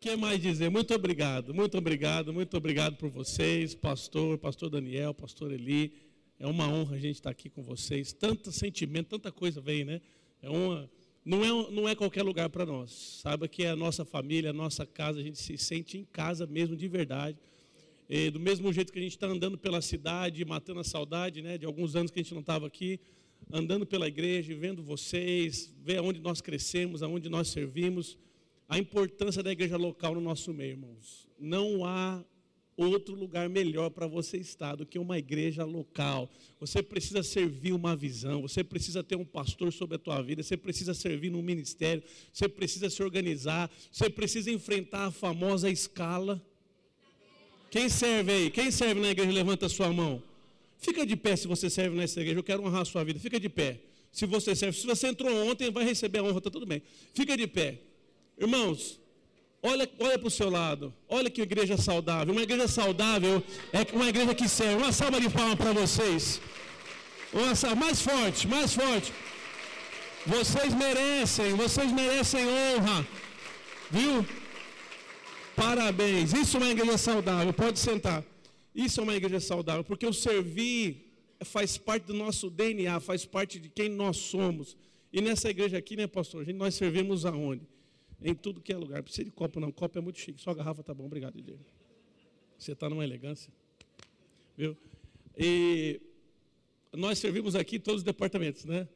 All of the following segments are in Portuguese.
que mais dizer? Muito obrigado, muito obrigado, muito obrigado por vocês, pastor, pastor Daniel, pastor Eli. É uma honra a gente estar aqui com vocês. Tanto sentimento, tanta coisa vem, né? É uma, não, é, não é qualquer lugar para nós. Saiba que é a nossa família, a nossa casa, a gente se sente em casa mesmo, de verdade. E do mesmo jeito que a gente está andando pela cidade, matando a saudade né, de alguns anos que a gente não estava aqui, andando pela igreja, vendo vocês, ver aonde nós crescemos, aonde nós servimos a importância da igreja local no nosso meio, irmãos. Não há outro lugar melhor para você estar do que uma igreja local. Você precisa servir uma visão, você precisa ter um pastor sobre a tua vida, você precisa servir no ministério, você precisa se organizar, você precisa enfrentar a famosa escala. Quem serve aí? Quem serve na igreja? Levanta a sua mão. Fica de pé se você serve nessa igreja. Eu quero honrar a sua vida. Fica de pé. Se você serve, se você entrou ontem, vai receber a honra, está tudo bem. Fica de pé. Irmãos, olha, olha para o seu lado. Olha que igreja saudável. Uma igreja saudável é uma igreja que serve. Uma salva de palmas para vocês. Uma salva mais forte, mais forte. Vocês merecem, vocês merecem honra. Viu? Parabéns. Isso é uma igreja saudável. Pode sentar. Isso é uma igreja saudável, porque o servir faz parte do nosso DNA, faz parte de quem nós somos. E nessa igreja aqui, né, pastor? Nós servimos aonde? Em tudo que é lugar. Precisa de copo, não. Copo é muito chique. Só a garrafa tá bom. Obrigado, Diego. Você está numa elegância. Viu? E nós servimos aqui todos os departamentos, né?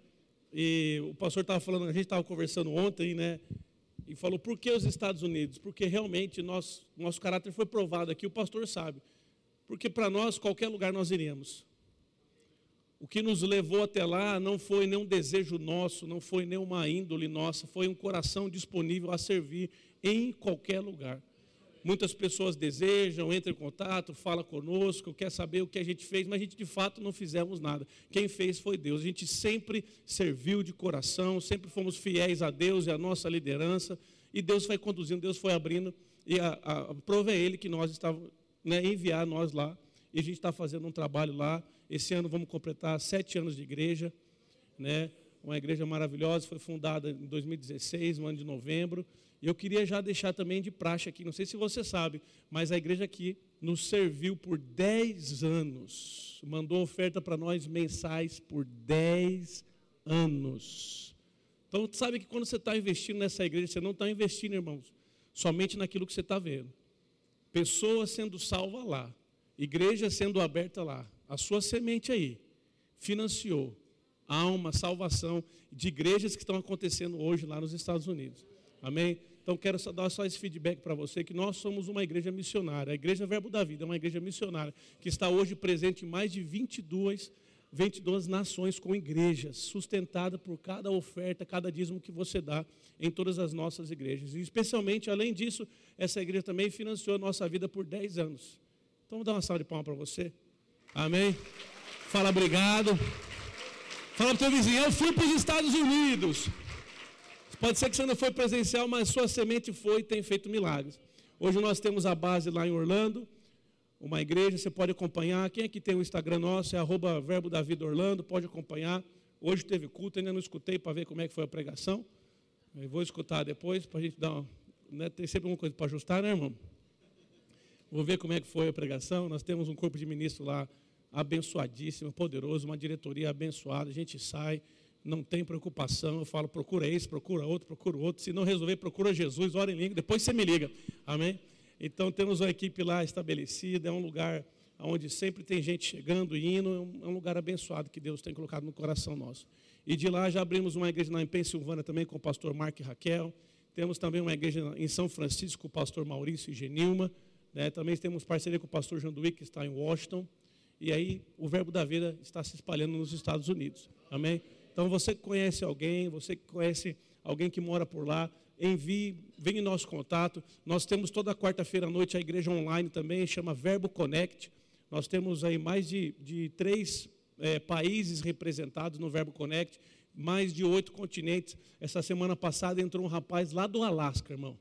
E o pastor estava falando, a gente estava conversando ontem, né? E falou, por que os Estados Unidos? Porque realmente nosso, nosso caráter foi provado aqui, o pastor sabe. Porque para nós, qualquer lugar nós iríamos. O que nos levou até lá não foi nenhum desejo nosso, não foi nenhuma índole nossa, foi um coração disponível a servir em qualquer lugar. Muitas pessoas desejam, entram em contato, fala conosco, quer saber o que a gente fez, mas a gente de fato não fizemos nada. Quem fez foi Deus. A gente sempre serviu de coração, sempre fomos fiéis a Deus e à nossa liderança, e Deus foi conduzindo, Deus foi abrindo, e a, a, prova é Ele que nós estávamos, né, enviar nós lá e a gente está fazendo um trabalho lá. Esse ano vamos completar sete anos de igreja, né? Uma igreja maravilhosa, foi fundada em 2016, no ano de novembro. E eu queria já deixar também de praxe aqui, não sei se você sabe, mas a igreja aqui nos serviu por 10 anos. Mandou oferta para nós mensais por 10 anos. Então, sabe que quando você está investindo nessa igreja, você não está investindo, irmãos, somente naquilo que você está vendo. Pessoas sendo salvas lá, igreja sendo aberta lá, a sua semente aí financiou alma, salvação de igrejas que estão acontecendo hoje lá nos Estados Unidos. Amém? Então quero só dar só esse feedback para você que nós somos uma igreja missionária. A Igreja Verbo da Vida é uma igreja missionária que está hoje presente em mais de 22 22 nações com igrejas, sustentada por cada oferta, cada dízimo que você dá em todas as nossas igrejas. E especialmente, além disso, essa igreja também financiou a nossa vida por 10 anos. Então vou dar uma salva de palmas para você. Amém? Fala obrigado. Fala para o teu vizinho, eu fui para os Estados Unidos. Pode ser que você não foi presencial, mas sua semente foi e tem feito milagres. Hoje nós temos a base lá em Orlando, uma igreja, você pode acompanhar. Quem aqui tem o Instagram nosso, é arroba verbo da vida Orlando, pode acompanhar. Hoje teve culto, ainda não escutei para ver como é que foi a pregação. Eu vou escutar depois para a gente dar. Né, tem sempre alguma coisa para ajustar, né, irmão? Vou ver como é que foi a pregação. Nós temos um corpo de ministro lá abençoadíssimo, poderoso, uma diretoria abençoada. A gente sai, não tem preocupação. Eu falo, procura esse, procura outro, procura outro. Se não resolver, procura Jesus, ora em língua, depois você me liga. Amém? Então temos uma equipe lá estabelecida, é um lugar onde sempre tem gente chegando e indo, é um lugar abençoado que Deus tem colocado no coração nosso. E de lá já abrimos uma igreja em Pensilvânia também com o pastor Mark e Raquel. Temos também uma igreja em São Francisco com o pastor Maurício e Genilma. Né? Também temos parceria com o pastor Janduí, que está em Washington. E aí o verbo da vida está se espalhando nos Estados Unidos. Amém? Então você que conhece alguém, você que conhece alguém que mora por lá, envie, venha em nosso contato. Nós temos toda quarta-feira à noite a igreja online também, chama Verbo Connect. Nós temos aí mais de, de três é, países representados no Verbo Connect, mais de oito continentes. Essa semana passada entrou um rapaz lá do Alasca, irmão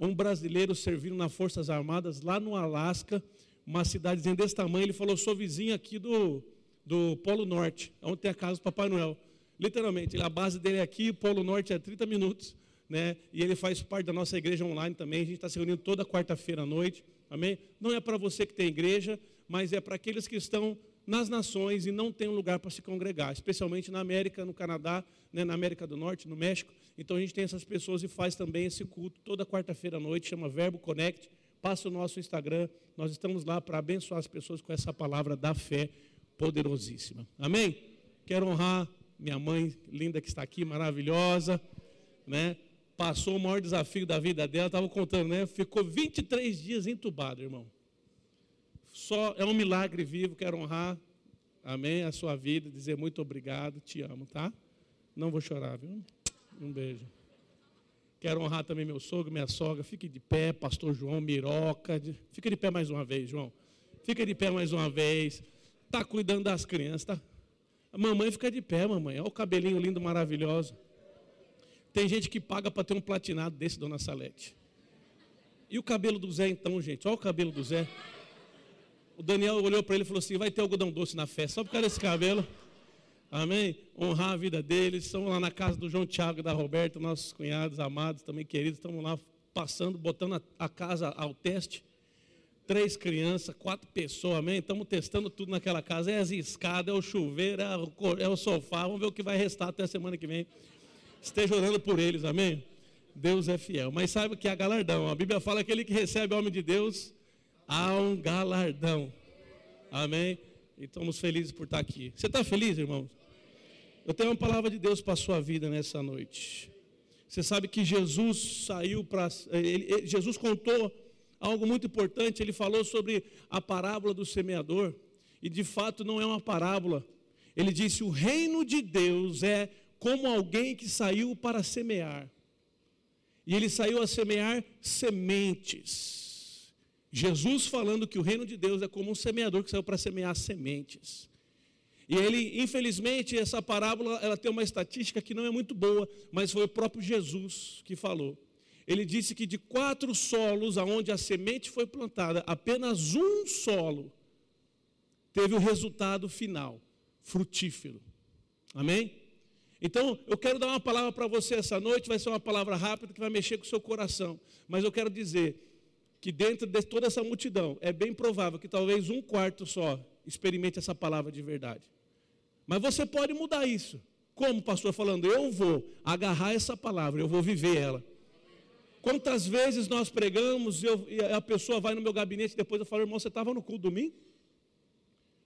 um brasileiro servindo nas Forças Armadas lá no Alasca, uma cidadezinha desse tamanho. Ele falou: sou vizinho aqui do, do Polo Norte, onde tem a casa do Papai Noel. Literalmente, a base dele é aqui, Polo Norte é 30 minutos. né? E ele faz parte da nossa igreja online também. A gente está se reunindo toda quarta-feira à noite. Amém? Não é para você que tem igreja, mas é para aqueles que estão nas nações e não tem um lugar para se congregar, especialmente na América, no Canadá, né, na América do Norte, no México. Então a gente tem essas pessoas e faz também esse culto toda quarta-feira à noite, chama Verbo Connect. Passa o nosso Instagram, nós estamos lá para abençoar as pessoas com essa palavra da fé poderosíssima. Amém? Quero honrar minha mãe linda que está aqui, maravilhosa, né? Passou o maior desafio da vida dela, estava contando, né? Ficou 23 dias entubado, irmão. Só é um milagre vivo, quero honrar, amém, a sua vida, dizer muito obrigado, te amo, tá? Não vou chorar, viu? Um beijo. Quero honrar também meu sogro, minha sogra. Fique de pé, pastor João Miroca. Fica de pé mais uma vez, João. Fica de pé mais uma vez. Está cuidando das crianças, tá? A mamãe fica de pé, mamãe. Olha o cabelinho lindo, maravilhoso. Tem gente que paga para ter um platinado desse, dona Salete. E o cabelo do Zé, então, gente? Olha o cabelo do Zé. O Daniel olhou para ele e falou assim: vai ter algodão doce na festa, só por causa desse cabelo. Amém? Honrar a vida deles. Estamos lá na casa do João Tiago e da Roberta, nossos cunhados amados, também queridos. Estamos lá passando, botando a, a casa ao teste. Três crianças, quatro pessoas, amém? Estamos testando tudo naquela casa. É as escadas, é o chuveiro, é o, é o sofá. Vamos ver o que vai restar até a semana que vem. Esteja orando por eles, amém? Deus é fiel. Mas saiba que há galardão. A Bíblia fala que aquele que recebe o homem de Deus há um galardão. Amém? E estamos felizes por estar aqui. Você está feliz, irmãos? Eu tenho uma palavra de Deus para a sua vida nessa noite. Você sabe que Jesus saiu para. Jesus contou algo muito importante. Ele falou sobre a parábola do semeador. E de fato não é uma parábola. Ele disse: o reino de Deus é como alguém que saiu para semear. E ele saiu a semear sementes. Jesus falando que o reino de Deus é como um semeador que saiu para semear sementes. E ele, infelizmente, essa parábola, ela tem uma estatística que não é muito boa, mas foi o próprio Jesus que falou. Ele disse que de quatro solos aonde a semente foi plantada, apenas um solo teve o resultado final, frutífero. Amém? Então, eu quero dar uma palavra para você essa noite, vai ser uma palavra rápida que vai mexer com o seu coração. Mas eu quero dizer que dentro de toda essa multidão, é bem provável que talvez um quarto só experimente essa palavra de verdade. Mas você pode mudar isso. Como pastor falando, eu vou agarrar essa palavra, eu vou viver ela. Quantas vezes nós pregamos eu, e a pessoa vai no meu gabinete depois eu falo, irmão, você estava no culto domingo?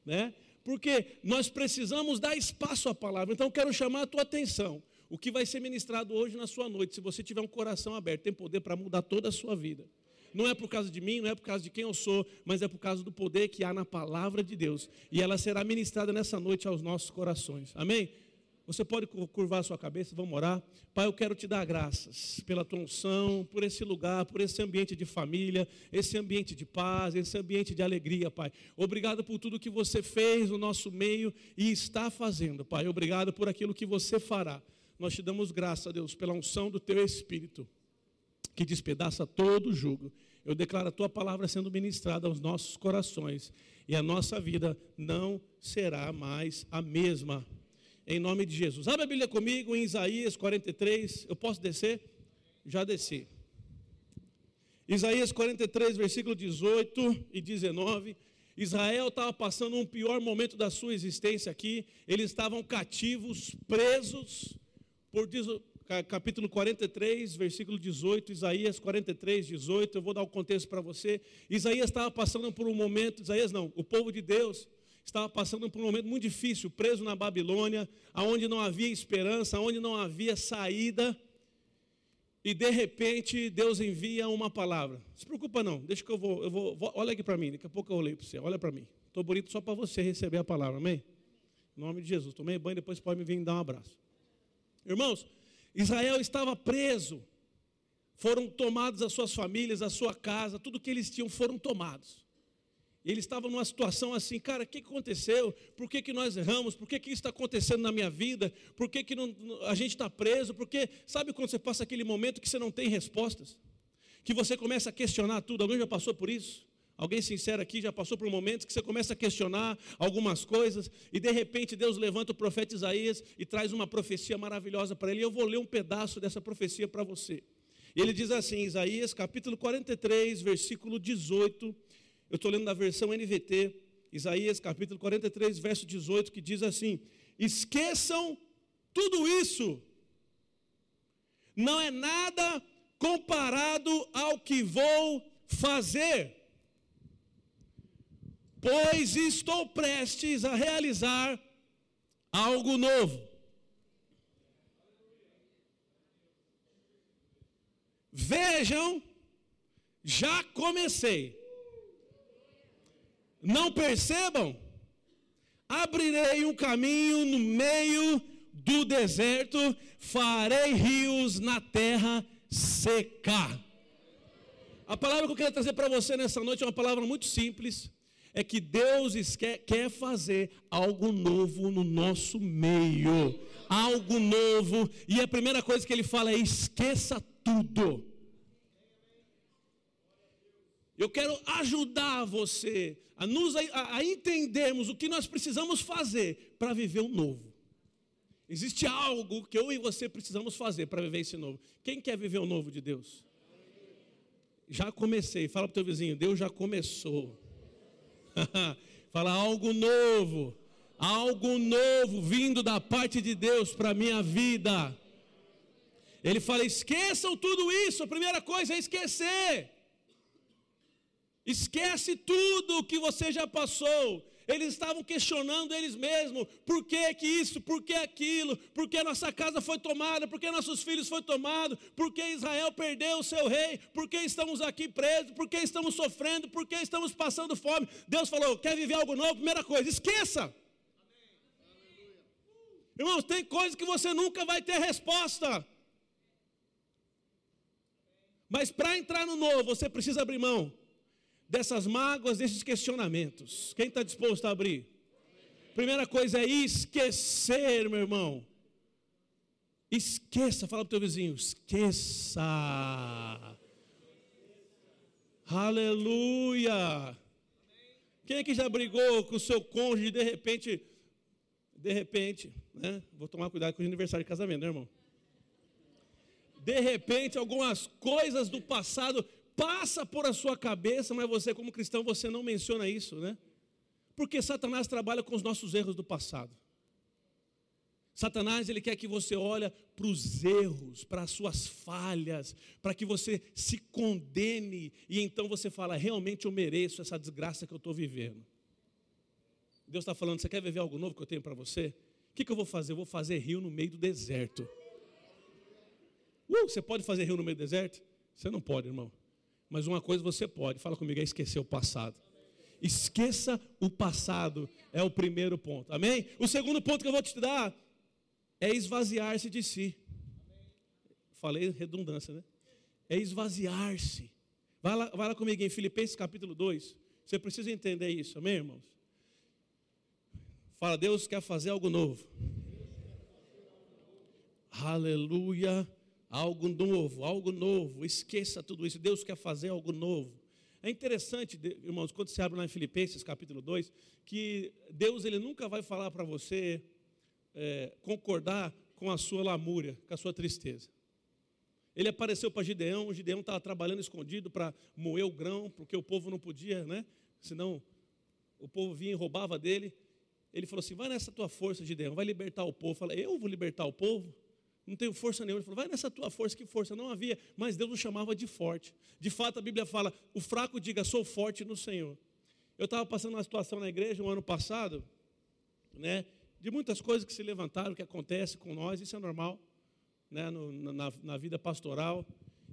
Né? Porque nós precisamos dar espaço à palavra. Então eu quero chamar a tua atenção. O que vai ser ministrado hoje na sua noite, se você tiver um coração aberto, tem poder para mudar toda a sua vida não é por causa de mim, não é por causa de quem eu sou, mas é por causa do poder que há na palavra de Deus. E ela será ministrada nessa noite aos nossos corações. Amém? Você pode curvar a sua cabeça, vamos orar. Pai, eu quero te dar graças pela tua unção, por esse lugar, por esse ambiente de família, esse ambiente de paz, esse ambiente de alegria, Pai. Obrigado por tudo que você fez no nosso meio e está fazendo, Pai. Obrigado por aquilo que você fará. Nós te damos graça, Deus, pela unção do teu Espírito que despedaça todo o jugo. Eu declaro a tua palavra sendo ministrada aos nossos corações e a nossa vida não será mais a mesma. Em nome de Jesus. Abre a Bíblia comigo em Isaías 43. Eu posso descer? Já desci. Isaías 43, versículo 18 e 19. Israel estava passando um pior momento da sua existência aqui. Eles estavam cativos, presos por capítulo 43, versículo 18, Isaías 43, 18. Eu vou dar o contexto para você. Isaías estava passando por um momento, Isaías não, o povo de Deus estava passando por um momento muito difícil, preso na Babilônia, aonde não havia esperança, aonde não havia saída. E de repente Deus envia uma palavra. Não se preocupa não, deixa que eu vou, eu vou, vou olha aqui para mim, daqui a pouco eu olhei para você, olha para mim. Estou bonito só para você receber a palavra, amém? Em nome de Jesus. Tomei banho, depois pode me vir dar um abraço. Irmãos, Israel estava preso, foram tomadas as suas famílias, a sua casa, tudo que eles tinham foram tomados. E eles estavam numa situação assim, cara, o que aconteceu? Por que, que nós erramos? Por que, que isso está acontecendo na minha vida? Por que, que não, a gente está preso? Porque, sabe quando você passa aquele momento que você não tem respostas? Que você começa a questionar tudo? Alguém já passou por isso? Alguém sincero aqui já passou por momentos que você começa a questionar algumas coisas e de repente Deus levanta o profeta Isaías e traz uma profecia maravilhosa para ele. Eu vou ler um pedaço dessa profecia para você. Ele diz assim, Isaías capítulo 43, versículo 18. Eu estou lendo na versão NVT, Isaías capítulo 43, verso 18, que diz assim: Esqueçam tudo isso, não é nada comparado ao que vou fazer pois estou prestes a realizar algo novo. Vejam, já comecei. Não percebam? Abrirei um caminho no meio do deserto, farei rios na terra seca. A palavra que eu quero trazer para você nessa noite é uma palavra muito simples, é que Deus quer fazer algo novo no nosso meio. Algo novo. E a primeira coisa que ele fala é: esqueça tudo. Eu quero ajudar você a, nos, a, a entendermos o que nós precisamos fazer para viver o novo. Existe algo que eu e você precisamos fazer para viver esse novo. Quem quer viver o novo de Deus? Já comecei. Fala para o teu vizinho: Deus já começou. Fala algo novo, algo novo vindo da parte de Deus para a minha vida. Ele fala: esqueçam tudo isso, a primeira coisa é esquecer. Esquece tudo que você já passou. Eles estavam questionando eles mesmos: por que, que isso, por que aquilo, por que nossa casa foi tomada, por que nossos filhos foram tomados, por que Israel perdeu o seu rei, por que estamos aqui presos, por que estamos sofrendo, por que estamos passando fome. Deus falou: quer viver algo novo? Primeira coisa, esqueça. Irmãos, tem coisas que você nunca vai ter resposta. Mas para entrar no novo, você precisa abrir mão dessas mágoas, desses questionamentos. Quem está disposto a abrir? Primeira coisa é esquecer, meu irmão. Esqueça, fala para o teu vizinho, esqueça. Aleluia. Quem é que já brigou com o seu cônjuge de repente, de repente, né? Vou tomar cuidado com o aniversário de casamento, né, irmão? De repente, algumas coisas do passado passa por a sua cabeça, mas você, como cristão, você não menciona isso, né? Porque Satanás trabalha com os nossos erros do passado. Satanás, ele quer que você olhe para os erros, para as suas falhas, para que você se condene e então você fala: realmente eu mereço essa desgraça que eu estou vivendo. Deus está falando: você quer viver algo novo que eu tenho para você? O que, que eu vou fazer? Eu vou fazer rio no meio do deserto. Uh, você pode fazer rio no meio do deserto? Você não pode, irmão. Mas uma coisa você pode, fala comigo, é esquecer o passado. Esqueça o passado, é o primeiro ponto. Amém? O segundo ponto que eu vou te dar é esvaziar-se de si. Falei redundância, né? É esvaziar-se. Vai lá, vai lá comigo em Filipenses capítulo 2. Você precisa entender isso, amém, irmãos? Fala, Deus quer fazer algo novo. Aleluia algo novo, algo novo. Esqueça tudo isso. Deus quer fazer algo novo. É interessante, irmãos, quando você abre lá em Filipenses capítulo 2, que Deus ele nunca vai falar para você é, concordar com a sua lamúria, com a sua tristeza. Ele apareceu para Gideão, Gideão estava trabalhando escondido para moer o grão, porque o povo não podia, né? Senão o povo vinha e roubava dele. Ele falou assim: vai nessa tua força, Gideão, vai libertar o povo. Fala, eu vou libertar o povo? Não tenho força nenhuma. Ele falou, vai nessa tua força, que força? Não havia, mas Deus o chamava de forte. De fato, a Bíblia fala, o fraco diga, sou forte no Senhor. Eu estava passando uma situação na igreja um ano passado, né, de muitas coisas que se levantaram, que acontece com nós, isso é normal, né, no, na, na vida pastoral.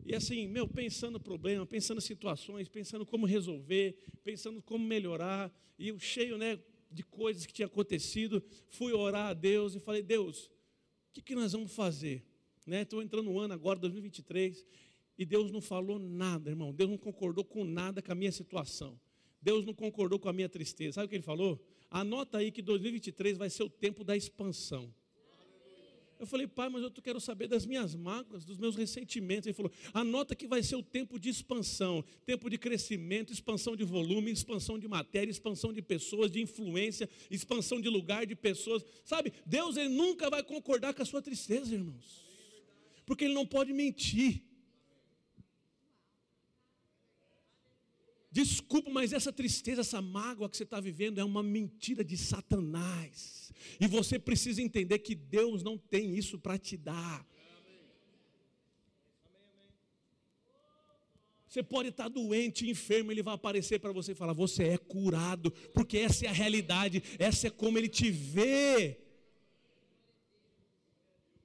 E assim, meu, pensando problema, pensando situações, pensando como resolver, pensando como melhorar, e eu cheio né, de coisas que tinha acontecido, fui orar a Deus e falei, Deus, o que, que nós vamos fazer? Estou né? entrando no ano agora, 2023, e Deus não falou nada, irmão. Deus não concordou com nada com a minha situação. Deus não concordou com a minha tristeza. Sabe o que ele falou? Anota aí que 2023 vai ser o tempo da expansão. Eu falei, pai, mas eu quero saber das minhas mágoas, dos meus ressentimentos. Ele falou, anota que vai ser o tempo de expansão, tempo de crescimento, expansão de volume, expansão de matéria, expansão de pessoas, de influência, expansão de lugar, de pessoas. Sabe, Deus ele nunca vai concordar com a sua tristeza, irmãos. Porque Ele não pode mentir. Desculpa, mas essa tristeza, essa mágoa que você está vivendo é uma mentira de Satanás. E você precisa entender que Deus não tem isso para te dar. Você pode estar doente, enfermo, ele vai aparecer para você e falar: Você é curado, porque essa é a realidade, essa é como ele te vê.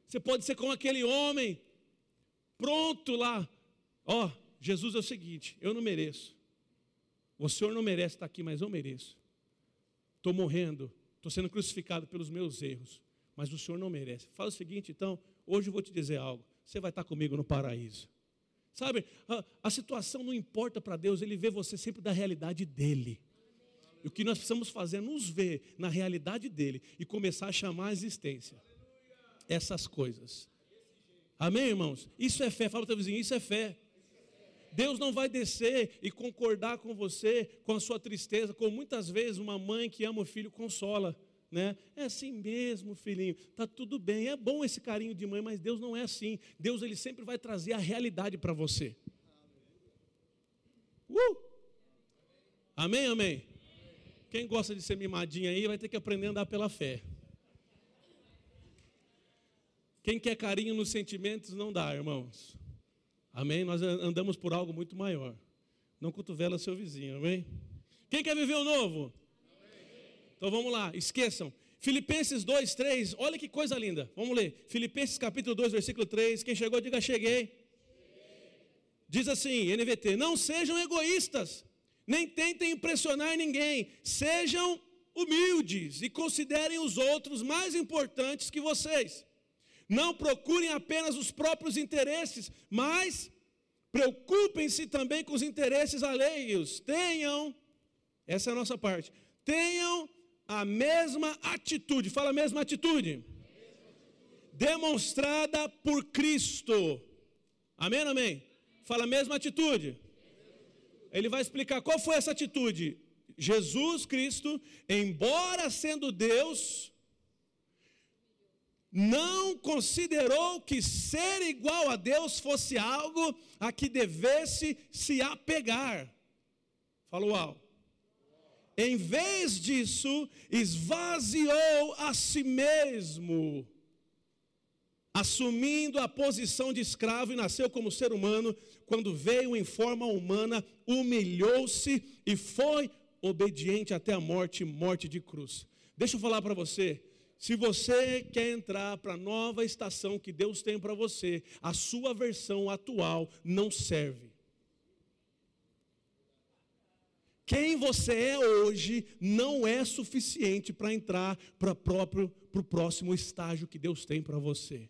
Você pode ser como aquele homem, pronto lá. Ó, oh, Jesus é o seguinte: eu não mereço. O Senhor não merece estar aqui, mas eu mereço. Estou morrendo, estou sendo crucificado pelos meus erros, mas o Senhor não merece. Fala o seguinte, então, hoje eu vou te dizer algo. Você vai estar comigo no paraíso. Sabe, a, a situação não importa para Deus, Ele vê você sempre da realidade dEle. E o que nós precisamos fazer é nos ver na realidade dEle e começar a chamar a existência essas coisas. Amém, irmãos? Isso é fé. Fala para o teu vizinho, isso é fé. Deus não vai descer e concordar com você, com a sua tristeza, como muitas vezes uma mãe que ama o filho consola. Né? É assim mesmo, filhinho. Tá tudo bem. É bom esse carinho de mãe, mas Deus não é assim. Deus ele sempre vai trazer a realidade para você. Uh! Amém, amém. Quem gosta de ser mimadinho aí vai ter que aprender a andar pela fé. Quem quer carinho nos sentimentos não dá, irmãos. Amém? Nós andamos por algo muito maior. Não cotovela seu vizinho, amém? Quem quer viver o novo? Amém. Então vamos lá, esqueçam. Filipenses 2, 3, olha que coisa linda. Vamos ler. Filipenses capítulo 2, versículo 3. Quem chegou, diga cheguei. Diz assim, NVT: Não sejam egoístas, nem tentem impressionar ninguém. Sejam humildes e considerem os outros mais importantes que vocês. Não procurem apenas os próprios interesses, mas preocupem-se também com os interesses alheios. Tenham, essa é a nossa parte, tenham a mesma atitude, fala a mesma atitude, demonstrada por Cristo. Amém, amém? Fala a mesma atitude. Ele vai explicar qual foi essa atitude. Jesus Cristo, embora sendo Deus, não considerou que ser igual a Deus fosse algo a que devesse se apegar. Falou uau. Em vez disso, esvaziou a si mesmo, assumindo a posição de escravo e nasceu como ser humano. Quando veio em forma humana, humilhou-se e foi obediente até a morte morte de cruz. Deixa eu falar para você se você quer entrar para a nova estação que Deus tem para você, a sua versão atual não serve. Quem você é hoje não é suficiente para entrar para o próximo estágio que Deus tem para você.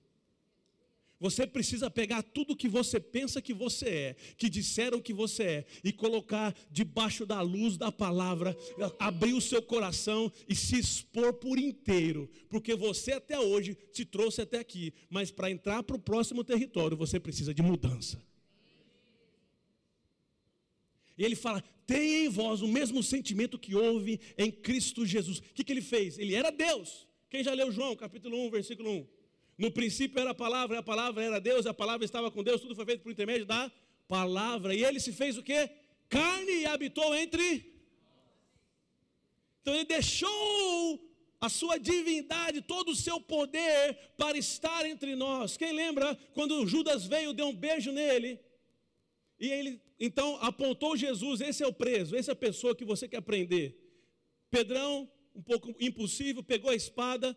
Você precisa pegar tudo que você pensa que você é, que disseram que você é, e colocar debaixo da luz da palavra, abrir o seu coração e se expor por inteiro, porque você até hoje te trouxe até aqui, mas para entrar para o próximo território você precisa de mudança. E ele fala: tenha em vós o mesmo sentimento que houve em Cristo Jesus. O que, que ele fez? Ele era Deus. Quem já leu João, capítulo 1, versículo 1? No princípio era a palavra, a palavra era Deus, a palavra estava com Deus, tudo foi feito por intermédio da palavra. E ele se fez o quê? Carne e habitou entre. Então ele deixou a sua divindade, todo o seu poder para estar entre nós. Quem lembra quando Judas veio, deu um beijo nele? E ele então apontou Jesus, esse é o preso, essa é a pessoa que você quer prender. Pedrão, um pouco impulsivo, pegou a espada,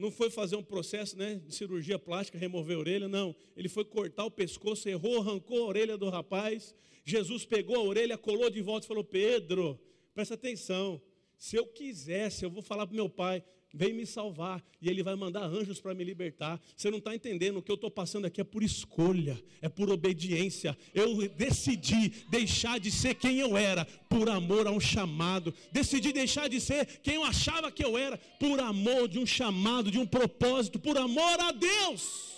não foi fazer um processo né, de cirurgia plástica, remover a orelha, não. Ele foi cortar o pescoço, errou, arrancou a orelha do rapaz. Jesus pegou a orelha, colou de volta e falou: Pedro, presta atenção. Se eu quisesse, eu vou falar para meu pai. Vem me salvar e Ele vai mandar anjos para me libertar. Você não está entendendo, o que eu estou passando aqui é por escolha, é por obediência. Eu decidi deixar de ser quem eu era, por amor a um chamado. Decidi deixar de ser quem eu achava que eu era, por amor de um chamado, de um propósito, por amor a Deus.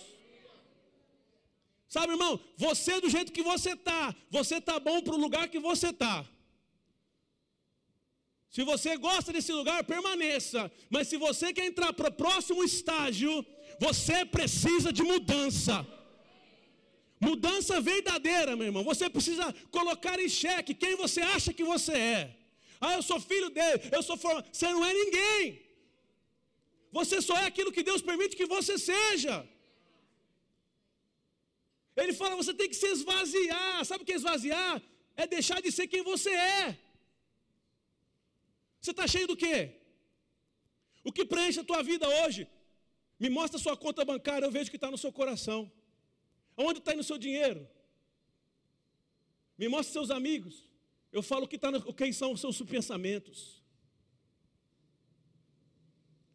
Sabe, irmão, você do jeito que você está, você está bom para o lugar que você está. Se você gosta desse lugar, permaneça. Mas se você quer entrar para o próximo estágio, você precisa de mudança. Mudança verdadeira, meu irmão. Você precisa colocar em xeque quem você acha que você é. Ah, eu sou filho dele, eu sou formado. Você não é ninguém. Você só é aquilo que Deus permite que você seja. Ele fala, você tem que se esvaziar. Sabe o que é esvaziar? É deixar de ser quem você é. Você está cheio do quê? O que preenche a tua vida hoje? Me mostra a sua conta bancária, eu vejo que está no seu coração. Onde está no seu dinheiro? Me mostra seus amigos. Eu falo que tá no, quem são os seus pensamentos.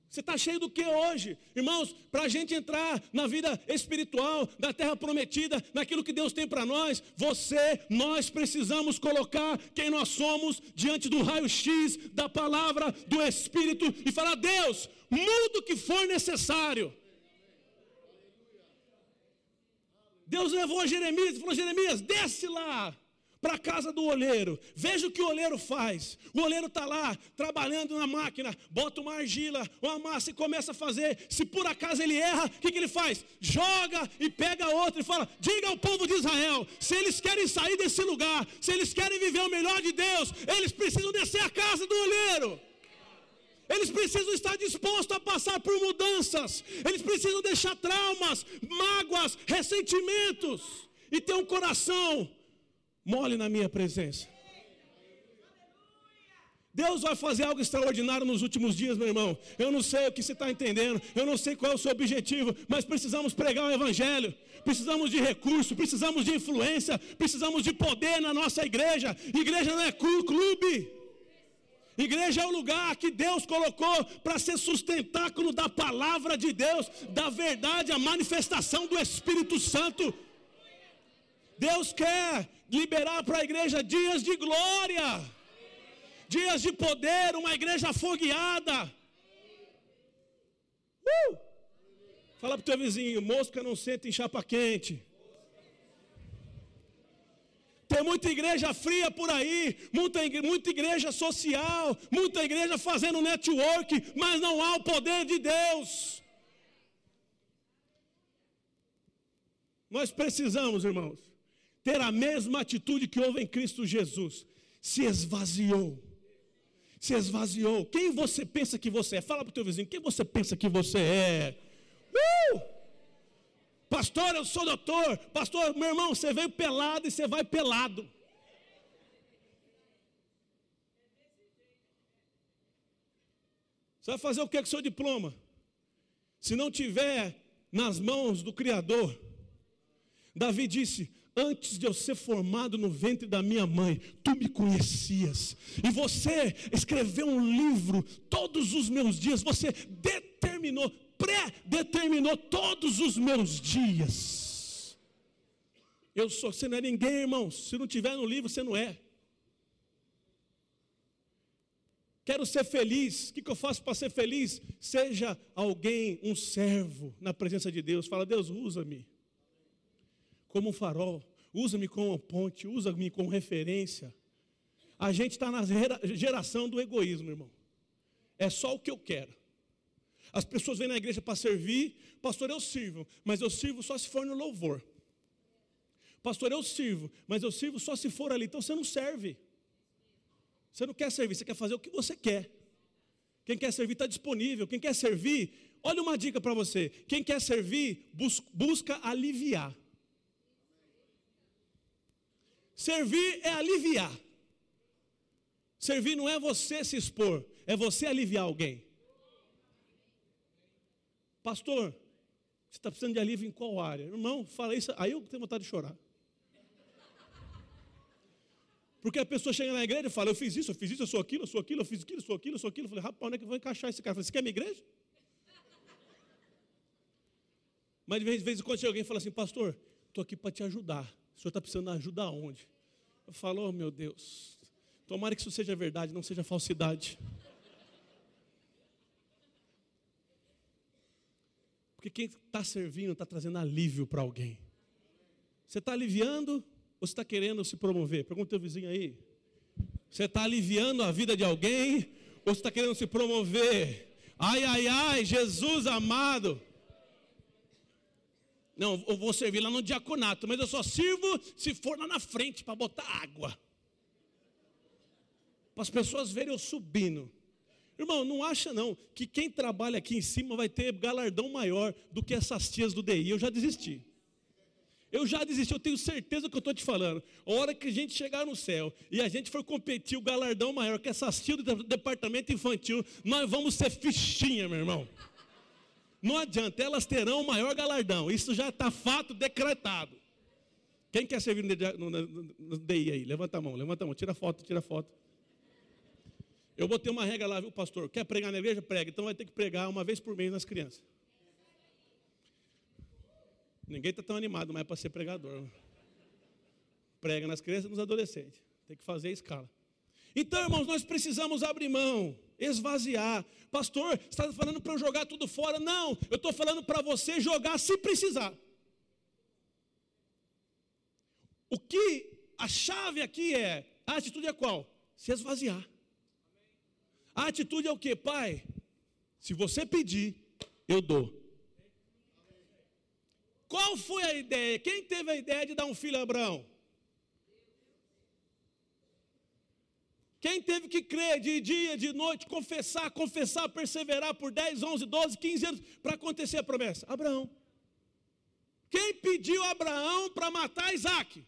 Você está cheio do que hoje? Irmãos, para a gente entrar na vida espiritual, da terra prometida, naquilo que Deus tem para nós, você, nós precisamos colocar quem nós somos diante do raio-x da palavra do Espírito e falar: Deus, muda o que for necessário. Deus levou a Jeremias e falou: Jeremias, desce lá para a casa do oleiro. Veja o que o oleiro faz. O oleiro está lá trabalhando na máquina, bota uma argila, uma massa e começa a fazer. Se por acaso ele erra, o que, que ele faz? Joga e pega outro e fala: diga ao povo de Israel: se eles querem sair desse lugar, se eles querem viver o melhor de Deus, eles precisam descer a casa do oleiro. Eles precisam estar dispostos a passar por mudanças. Eles precisam deixar traumas, mágoas, ressentimentos e ter um coração mole na minha presença. Deus vai fazer algo extraordinário nos últimos dias, meu irmão. Eu não sei o que você está entendendo, eu não sei qual é o seu objetivo, mas precisamos pregar o Evangelho, precisamos de recurso, precisamos de influência, precisamos de poder na nossa igreja. Igreja não é clube. Igreja é o lugar que Deus colocou para ser sustentáculo da palavra de Deus, da verdade, a manifestação do Espírito Santo. Deus quer liberar para a igreja dias de glória, dias de poder, uma igreja afogueada. Uh! Fala para o teu vizinho: mosca não senta em chapa quente. Tem muita igreja fria por aí, muita, muita igreja social, muita igreja fazendo network, mas não há o poder de Deus. Nós precisamos, irmãos, ter a mesma atitude que houve em Cristo Jesus. Se esvaziou. Se esvaziou. Quem você pensa que você é? Fala para o teu vizinho, quem você pensa que você é? Uh! Pastor, eu sou doutor. Pastor, meu irmão, você veio pelado e você vai pelado. Você vai fazer o que com o seu diploma? Se não tiver nas mãos do Criador. Davi disse: Antes de eu ser formado no ventre da minha mãe, tu me conhecias. E você escreveu um livro todos os meus dias. Você determinou, pré-determinou todos os meus dias. Eu sou, você não é ninguém, irmãos. Se não tiver no livro, você não é. Quero ser feliz. O que eu faço para ser feliz? Seja alguém, um servo na presença de Deus. Fala, Deus, usa-me como um farol, usa-me como ponte, usa-me como referência. A gente está na geração do egoísmo, irmão. É só o que eu quero. As pessoas vêm na igreja para servir, pastor, eu sirvo, mas eu sirvo só se for no louvor. Pastor, eu sirvo, mas eu sirvo só se for ali. Então você não serve. Você não quer servir, você quer fazer o que você quer. Quem quer servir está disponível. Quem quer servir, olha uma dica para você. Quem quer servir, busca aliviar. Servir é aliviar. Servir não é você se expor, é você aliviar alguém. Pastor, você está precisando de alívio em qual área? Irmão, fala isso, aí eu tenho vontade de chorar. Porque a pessoa chega na igreja e fala: Eu fiz isso, eu fiz isso, eu sou aquilo, eu sou aquilo, eu fiz aquilo, eu sou aquilo, eu sou aquilo. Eu falei: Rapaz, onde é que eu vou encaixar esse cara? Eu falei: Você quer minha igreja? Mas de vez, de vez em quando chega alguém e fala assim: Pastor, estou aqui para te ajudar. O senhor está precisando de ajuda aonde? Eu falo: Oh meu Deus, tomara que isso seja verdade, não seja falsidade. Porque quem está servindo está trazendo alívio para alguém. Você está aliviando ou você está querendo se promover? Pergunta teu vizinho aí. Você está aliviando a vida de alguém ou você está querendo se promover? Ai, ai, ai, Jesus amado. Não, eu vou servir lá no diaconato, mas eu só sirvo se for lá na frente para botar água. Para as pessoas verem eu subindo. Irmão, não acha não que quem trabalha aqui em cima vai ter galardão maior do que essas tias do DI. Eu já desisti. Eu já desisti, eu tenho certeza que eu estou te falando. A hora que a gente chegar no céu e a gente for competir o galardão maior que essas tias do departamento infantil, nós vamos ser fichinha, meu irmão. Não adianta, elas terão o maior galardão. Isso já está fato decretado. Quem quer servir no, no, no, no DI aí? Levanta a mão, levanta a mão, tira foto, tira foto. Eu botei uma regra lá, viu, pastor? Quer pregar na igreja? Prega. Então vai ter que pregar uma vez por mês nas crianças. Ninguém está tão animado mais para ser pregador. Prega nas crianças e nos adolescentes. Tem que fazer a escala. Então, irmãos, nós precisamos abrir mão, esvaziar. Pastor, você está falando para eu jogar tudo fora? Não, eu estou falando para você jogar se precisar. O que a chave aqui é, a atitude é qual? Se esvaziar. A atitude é o que, pai? Se você pedir, eu dou. Qual foi a ideia? Quem teve a ideia de dar um filho a Abraão? Quem teve que crer de dia, de noite, confessar, confessar, perseverar por 10, 11, 12, 15 anos para acontecer a promessa? Abraão. Quem pediu a Abraão para matar Isaac?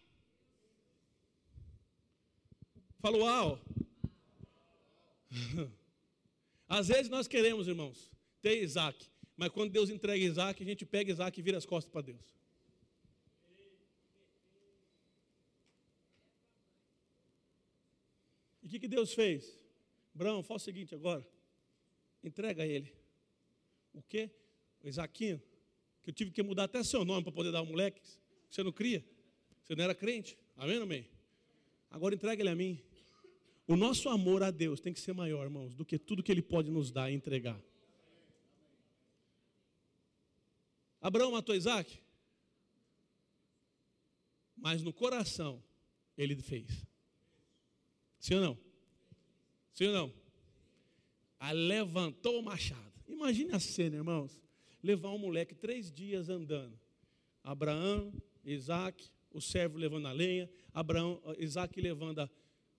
Falou, uau. Às vezes nós queremos, irmãos, ter Isaac, mas quando Deus entrega Isaac, a gente pega Isaac e vira as costas para Deus. O que, que Deus fez? Brão, faz o seguinte agora. Entrega a ele. O quê? O Isaquinho. Que eu tive que mudar até seu nome para poder dar ao moleque. Você não cria. Você não era crente. Amém, amém? Agora entrega ele a mim. O nosso amor a Deus tem que ser maior, irmãos, do que tudo que Ele pode nos dar e entregar. Abraão matou Isaac, mas no coração ele fez. Sim ou não? Sim ou não? A levantou o machado. Imagine a cena, irmãos. Levar um moleque três dias andando. Abraão, Isaac, o servo levando a lenha, Abraão, Isaac levando a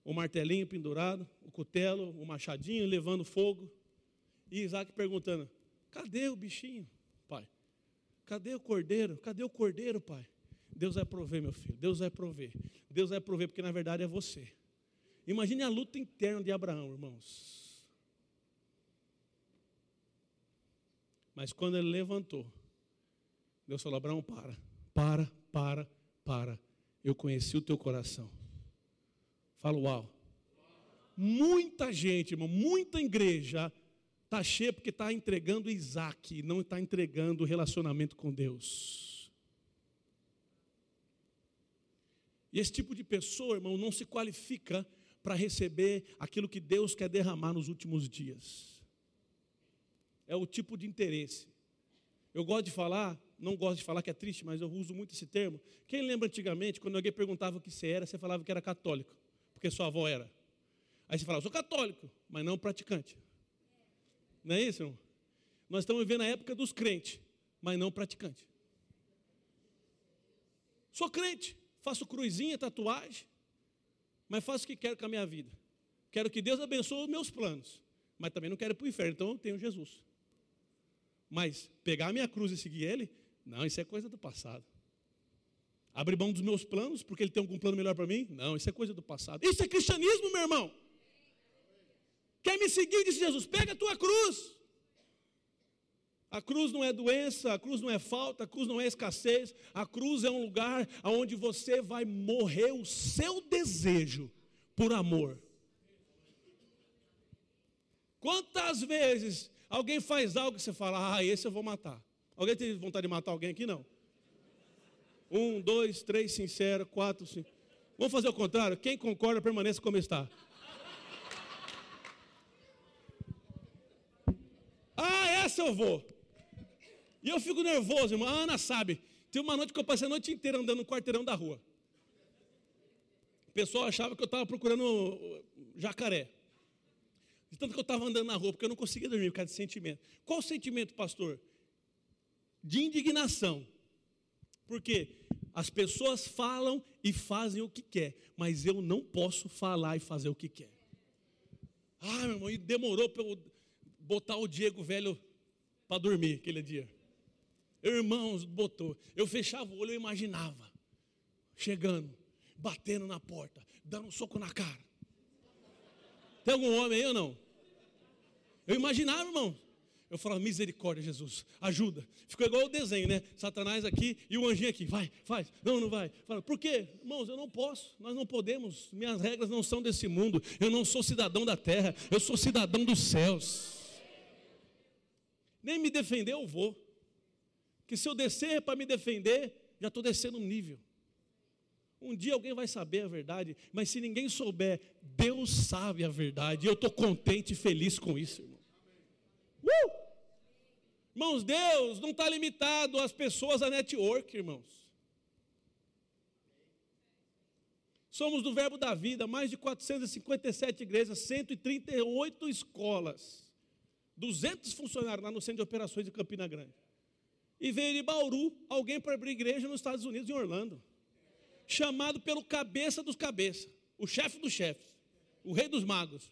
o martelinho pendurado, o cutelo, o machadinho levando fogo. E Isaac perguntando: cadê o bichinho, pai? Cadê o cordeiro? Cadê o cordeiro, pai? Deus vai prover, meu filho. Deus vai prover. Deus vai prover, porque na verdade é você. Imagine a luta interna de Abraão, irmãos. Mas quando ele levantou, Deus falou: Abraão, para, para, para, para. Eu conheci o teu coração. Fala uau. Muita gente, irmão, muita igreja está cheia porque está entregando Isaac não está entregando o relacionamento com Deus. E esse tipo de pessoa, irmão, não se qualifica para receber aquilo que Deus quer derramar nos últimos dias. É o tipo de interesse. Eu gosto de falar, não gosto de falar que é triste, mas eu uso muito esse termo. Quem lembra antigamente, quando alguém perguntava o que você era, você falava que era católico porque sua avó era. Aí você fala, eu sou católico, mas não praticante. Não é isso, irmão? Nós estamos vivendo a época dos crentes, mas não praticante. Sou crente, faço cruzinha, tatuagem, mas faço o que quero com a minha vida. Quero que Deus abençoe os meus planos, mas também não quero ir para o inferno, então eu tenho Jesus. Mas pegar a minha cruz e seguir Ele, não, isso é coisa do passado. Abrir mão dos meus planos porque ele tem algum plano melhor para mim? Não, isso é coisa do passado. Isso é cristianismo, meu irmão. Quer me seguir? Disse Jesus: pega a tua cruz. A cruz não é doença, a cruz não é falta, a cruz não é escassez, a cruz é um lugar onde você vai morrer o seu desejo por amor. Quantas vezes alguém faz algo que você fala, ah, esse eu vou matar. Alguém tem vontade de matar alguém aqui? Não. Um, dois, três, sincero, quatro, cinco. Vamos fazer o contrário? Quem concorda, permaneça como está. Ah, essa eu vou. E eu fico nervoso, irmão. A Ana sabe. Tem uma noite que eu passei a noite inteira andando no quarteirão da rua. O pessoal achava que eu estava procurando jacaré. De tanto que eu estava andando na rua, porque eu não conseguia dormir por causa de sentimento. Qual o sentimento, pastor? De indignação. Porque as pessoas falam e fazem o que quer, mas eu não posso falar e fazer o que quer. Ah, meu irmão, e demorou para eu botar o Diego velho para dormir aquele dia. Irmãos, botou. Eu fechava o olho, eu imaginava. Chegando, batendo na porta, dando um soco na cara. Tem algum homem aí ou não? Eu imaginava, irmão. Eu falava, misericórdia, Jesus, ajuda. Ficou igual o desenho, né? Satanás aqui e o anjinho aqui. Vai, faz. Não, não vai. Fala, por quê? Irmãos, eu não posso. Nós não podemos. Minhas regras não são desse mundo. Eu não sou cidadão da terra. Eu sou cidadão dos céus. Nem me defender eu vou. Que se eu descer para me defender, já estou descendo um nível. Um dia alguém vai saber a verdade, mas se ninguém souber, Deus sabe a verdade. Eu estou contente e feliz com isso, irmão. Uh! Irmãos, Deus não está limitado às pessoas a network, irmãos. Somos do Verbo da Vida, mais de 457 igrejas, 138 escolas, 200 funcionários lá no Centro de Operações de Campina Grande. E veio de Bauru alguém para abrir igreja nos Estados Unidos, em Orlando chamado pelo cabeça dos cabeças, o chefe dos chefes, o rei dos magos.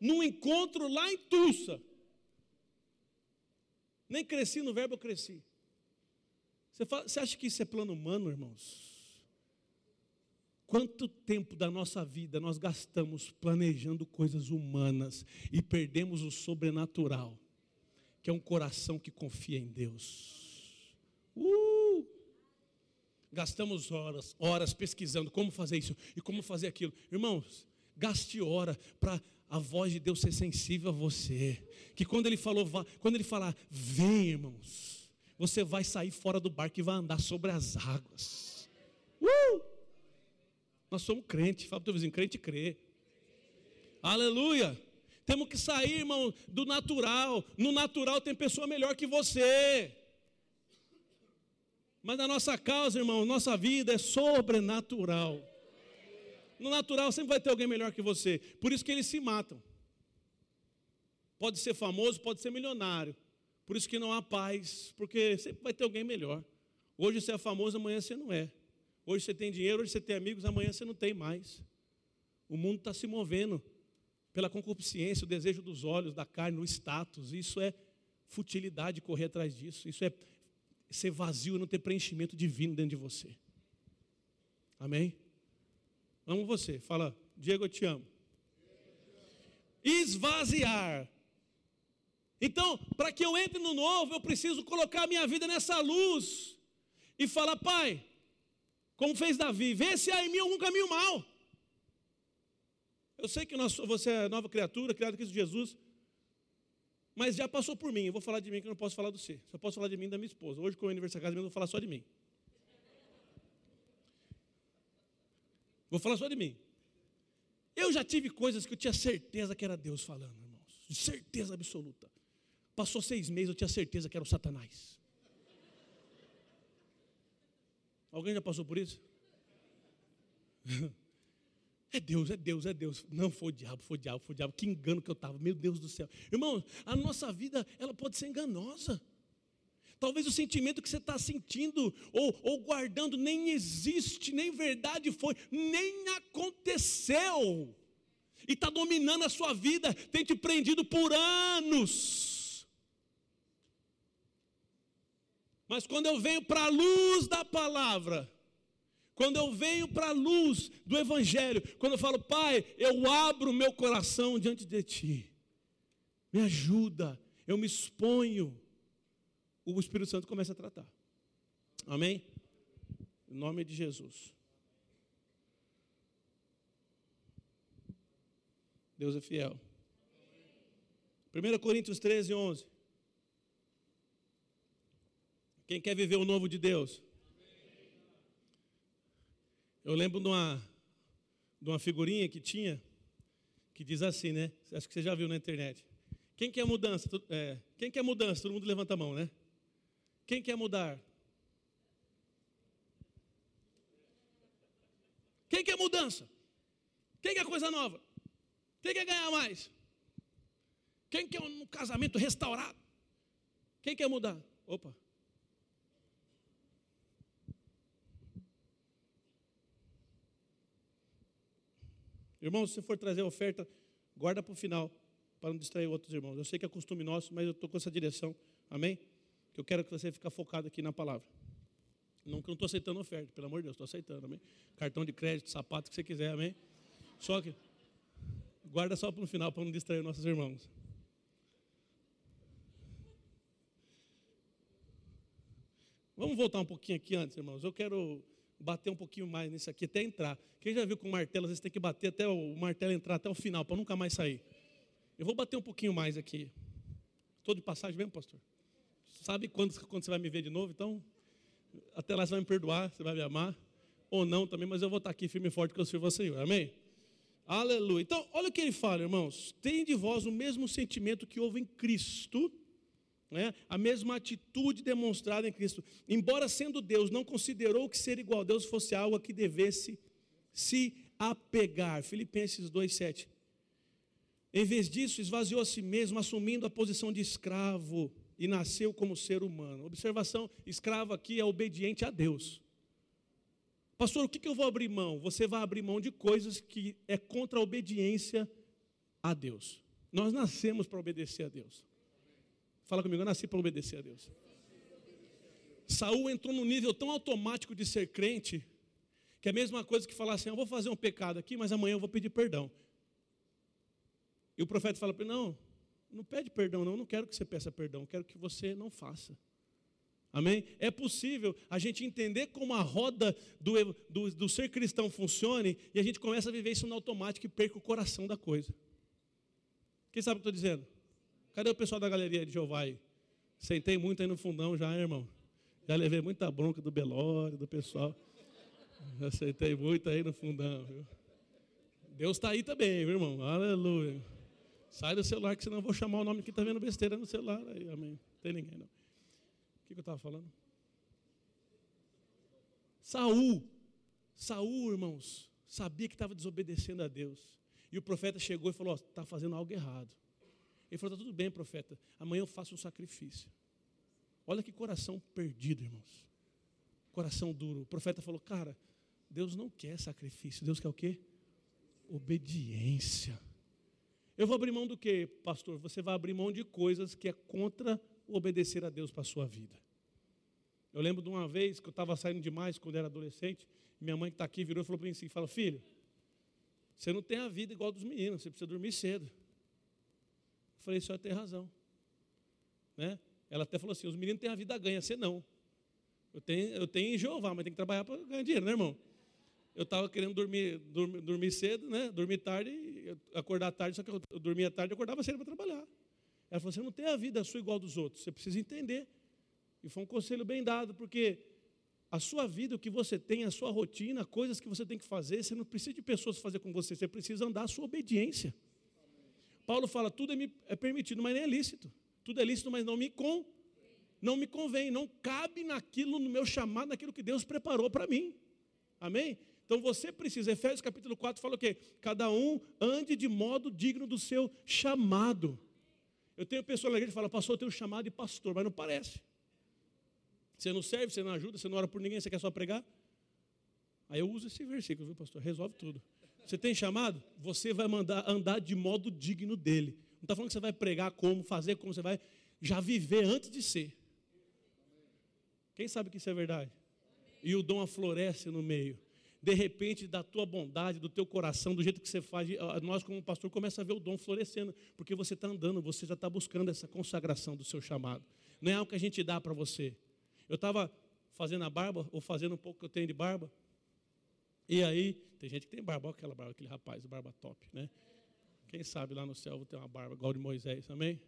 Num encontro lá em Tulsa. Nem cresci no verbo, eu cresci. Você, fala, você acha que isso é plano humano, irmãos? Quanto tempo da nossa vida nós gastamos planejando coisas humanas e perdemos o sobrenatural, que é um coração que confia em Deus. Uh! Gastamos horas, horas pesquisando como fazer isso e como fazer aquilo. Irmãos, gaste hora para a voz de Deus ser sensível a você. Que quando ele falou, quando ele falar, vem, irmãos, você vai sair fora do barco e vai andar sobre as águas. Uh! Nós somos crentes, fala para o teu vizinho, crente crê. Aleluia! Temos que sair, irmão, do natural. No natural tem pessoa melhor que você. Mas na nossa causa, irmão, nossa vida é sobrenatural. No natural sempre vai ter alguém melhor que você. Por isso que eles se matam. Pode ser famoso, pode ser milionário. Por isso que não há paz, porque sempre vai ter alguém melhor. Hoje você é famoso, amanhã você não é. Hoje você tem dinheiro, hoje você tem amigos, amanhã você não tem mais. O mundo está se movendo pela concupiscência, o desejo dos olhos, da carne, o status. Isso é futilidade correr atrás disso. Isso é ser vazio e não ter preenchimento divino dentro de você. Amém? Amo você. Fala, Diego, eu te amo. Esvaziar. Então, para que eu entre no novo, eu preciso colocar a minha vida nessa luz e falar, Pai, como fez Davi, vê se há em mim algum caminho mal. Eu sei que nós, você é nova criatura, criada em Cristo Jesus. Mas já passou por mim. Eu vou falar de mim que eu não posso falar do você. Só posso falar de mim e da minha esposa. Hoje, com o aniversário da casa, eu vou falar só de mim. Vou falar só de mim. Eu já tive coisas que eu tinha certeza que era Deus falando, irmãos. Certeza absoluta. Passou seis meses, eu tinha certeza que era o Satanás. Alguém já passou por isso? É Deus, é Deus, é Deus. Não foi o diabo, foi o diabo, foi o diabo. Que engano que eu estava, meu Deus do céu. Irmão, a nossa vida, ela pode ser enganosa. Talvez o sentimento que você está sentindo ou, ou guardando nem existe, nem verdade foi, nem aconteceu. E está dominando a sua vida, tem te prendido por anos. Mas quando eu venho para a luz da palavra, quando eu venho para a luz do Evangelho, quando eu falo, Pai, eu abro meu coração diante de Ti, me ajuda, eu me exponho, o Espírito Santo começa a tratar. Amém? Em nome de Jesus. Deus é fiel. 1 Coríntios 13, 11. Quem quer viver o novo de Deus? Eu lembro de uma, de uma figurinha que tinha, que diz assim, né? Acho que você já viu na internet. Quem quer mudança? É, quem quer mudança? Todo mundo levanta a mão, né? Quem quer mudar? Quem quer mudança? Quem quer coisa nova? Quem quer ganhar mais? Quem quer um casamento restaurado? Quem quer mudar? Opa. Irmão, se você for trazer oferta, guarda para o final, para não distrair outros irmãos. Eu sei que é costume nosso, mas eu estou com essa direção. Amém? Que eu quero que você fique focado aqui na palavra. Não que eu não estou aceitando oferta, pelo amor de Deus, estou aceitando, amém? Cartão de crédito, sapato, o que você quiser, amém? Só que guarda só para o final, para não distrair nossos irmãos. Vamos voltar um pouquinho aqui antes, irmãos. Eu quero bater um pouquinho mais nisso aqui até entrar. Quem já viu com martelo, às vezes tem que bater até o martelo entrar até o final, para nunca mais sair. Eu vou bater um pouquinho mais aqui. Estou de passagem mesmo, pastor? Sabe quando, quando você vai me ver de novo? Então, até lá você vai me perdoar, você vai me amar. Ou não também, mas eu vou estar aqui firme e forte que eu sirvo ao Senhor. Amém? Aleluia. Então, olha o que ele fala, irmãos. Tem de vós o mesmo sentimento que houve em Cristo né? a mesma atitude demonstrada em Cristo. Embora sendo Deus, não considerou que ser igual a Deus fosse algo a que devesse se apegar. Filipenses 2,7. Em vez disso, esvaziou a si mesmo, assumindo a posição de escravo e nasceu como ser humano. Observação: escravo aqui é obediente a Deus. Pastor, o que, eu vou abrir mão? Você vai abrir mão de coisas que é contra a obediência a Deus. Nós nascemos para obedecer a Deus. Fala comigo, eu nasci para obedecer a Deus. Saul entrou num nível tão automático de ser crente, que é a mesma coisa que falar assim: eu vou fazer um pecado aqui, mas amanhã eu vou pedir perdão. E o profeta fala para ele: não, não pede perdão, não, eu não quero que você peça perdão, eu quero que você não faça. Amém? É possível a gente entender como a roda do, do, do ser cristão funcione e a gente começa a viver isso no automático e perca o coração da coisa. Quem sabe o que eu estou dizendo? Cadê o pessoal da galeria de Jeová? Sentei muito aí no fundão já, irmão. Já levei muita bronca do Belório, do pessoal. Já sentei muito aí no fundão, viu? Deus está aí também, viu, irmão? Aleluia. Sai do celular, que senão eu vou chamar o nome que está vendo besteira no celular. Aí, amém. Não tem ninguém, não. O que, que eu estava falando? Saul. Saul, irmãos, sabia que estava desobedecendo a Deus. E o profeta chegou e falou: está fazendo algo errado. Ele falou: está tudo bem, profeta, amanhã eu faço um sacrifício. Olha que coração perdido, irmãos. Coração duro. O profeta falou: cara, Deus não quer sacrifício, Deus quer o quê? Obediência. Eu vou abrir mão do quê, pastor? Você vai abrir mão de coisas que é contra obedecer a Deus para a sua vida. Eu lembro de uma vez que eu estava saindo demais quando era adolescente, minha mãe que está aqui virou e falou para mim assim: fala, filho, você não tem a vida igual dos meninos, você precisa dormir cedo. Eu falei, a senhora tem razão. Né? Ela até falou assim: os meninos têm a vida ganha, você não. Eu tenho, eu tenho em Jeová, mas tem que trabalhar para ganhar dinheiro, né, irmão? Eu estava querendo dormir, dormir, dormir, cedo, né? Dormir tarde, acordar tarde, só que eu dormia tarde e acordava cedo para trabalhar. Ela falou: você não tem a vida sua igual dos outros, você precisa entender. E foi um conselho bem dado, porque a sua vida, o que você tem, a sua rotina, coisas que você tem que fazer, você não precisa de pessoas fazer com você, você precisa andar a sua obediência. Paulo fala: tudo é, é permitido, mas nem é lícito. Tudo é lícito, mas não me com, não me convém, não cabe naquilo no meu chamado, naquilo que Deus preparou para mim. Amém? Então você precisa, Efésios capítulo 4 fala o quê? Cada um ande de modo digno do seu chamado. Eu tenho pessoas na igreja que falam, pastor, eu tenho chamado de pastor, mas não parece. Você não serve, você não ajuda, você não ora por ninguém, você quer só pregar? Aí eu uso esse versículo, viu, pastor? Resolve tudo. Você tem chamado? Você vai mandar andar de modo digno dele. Não está falando que você vai pregar como, fazer como, você vai já viver antes de ser. Quem sabe que isso é verdade? E o dom aflorece no meio. De repente, da tua bondade, do teu coração, do jeito que você faz, nós como pastor começa a ver o dom florescendo, porque você está andando, você já está buscando essa consagração do seu chamado. Não é algo que a gente dá para você. Eu estava fazendo a barba, ou fazendo um pouco que eu tenho de barba, e aí, tem gente que tem barba, aquela barba, aquele rapaz, barba top, né? Quem sabe lá no céu vou ter uma barba igual de Moisés, amém?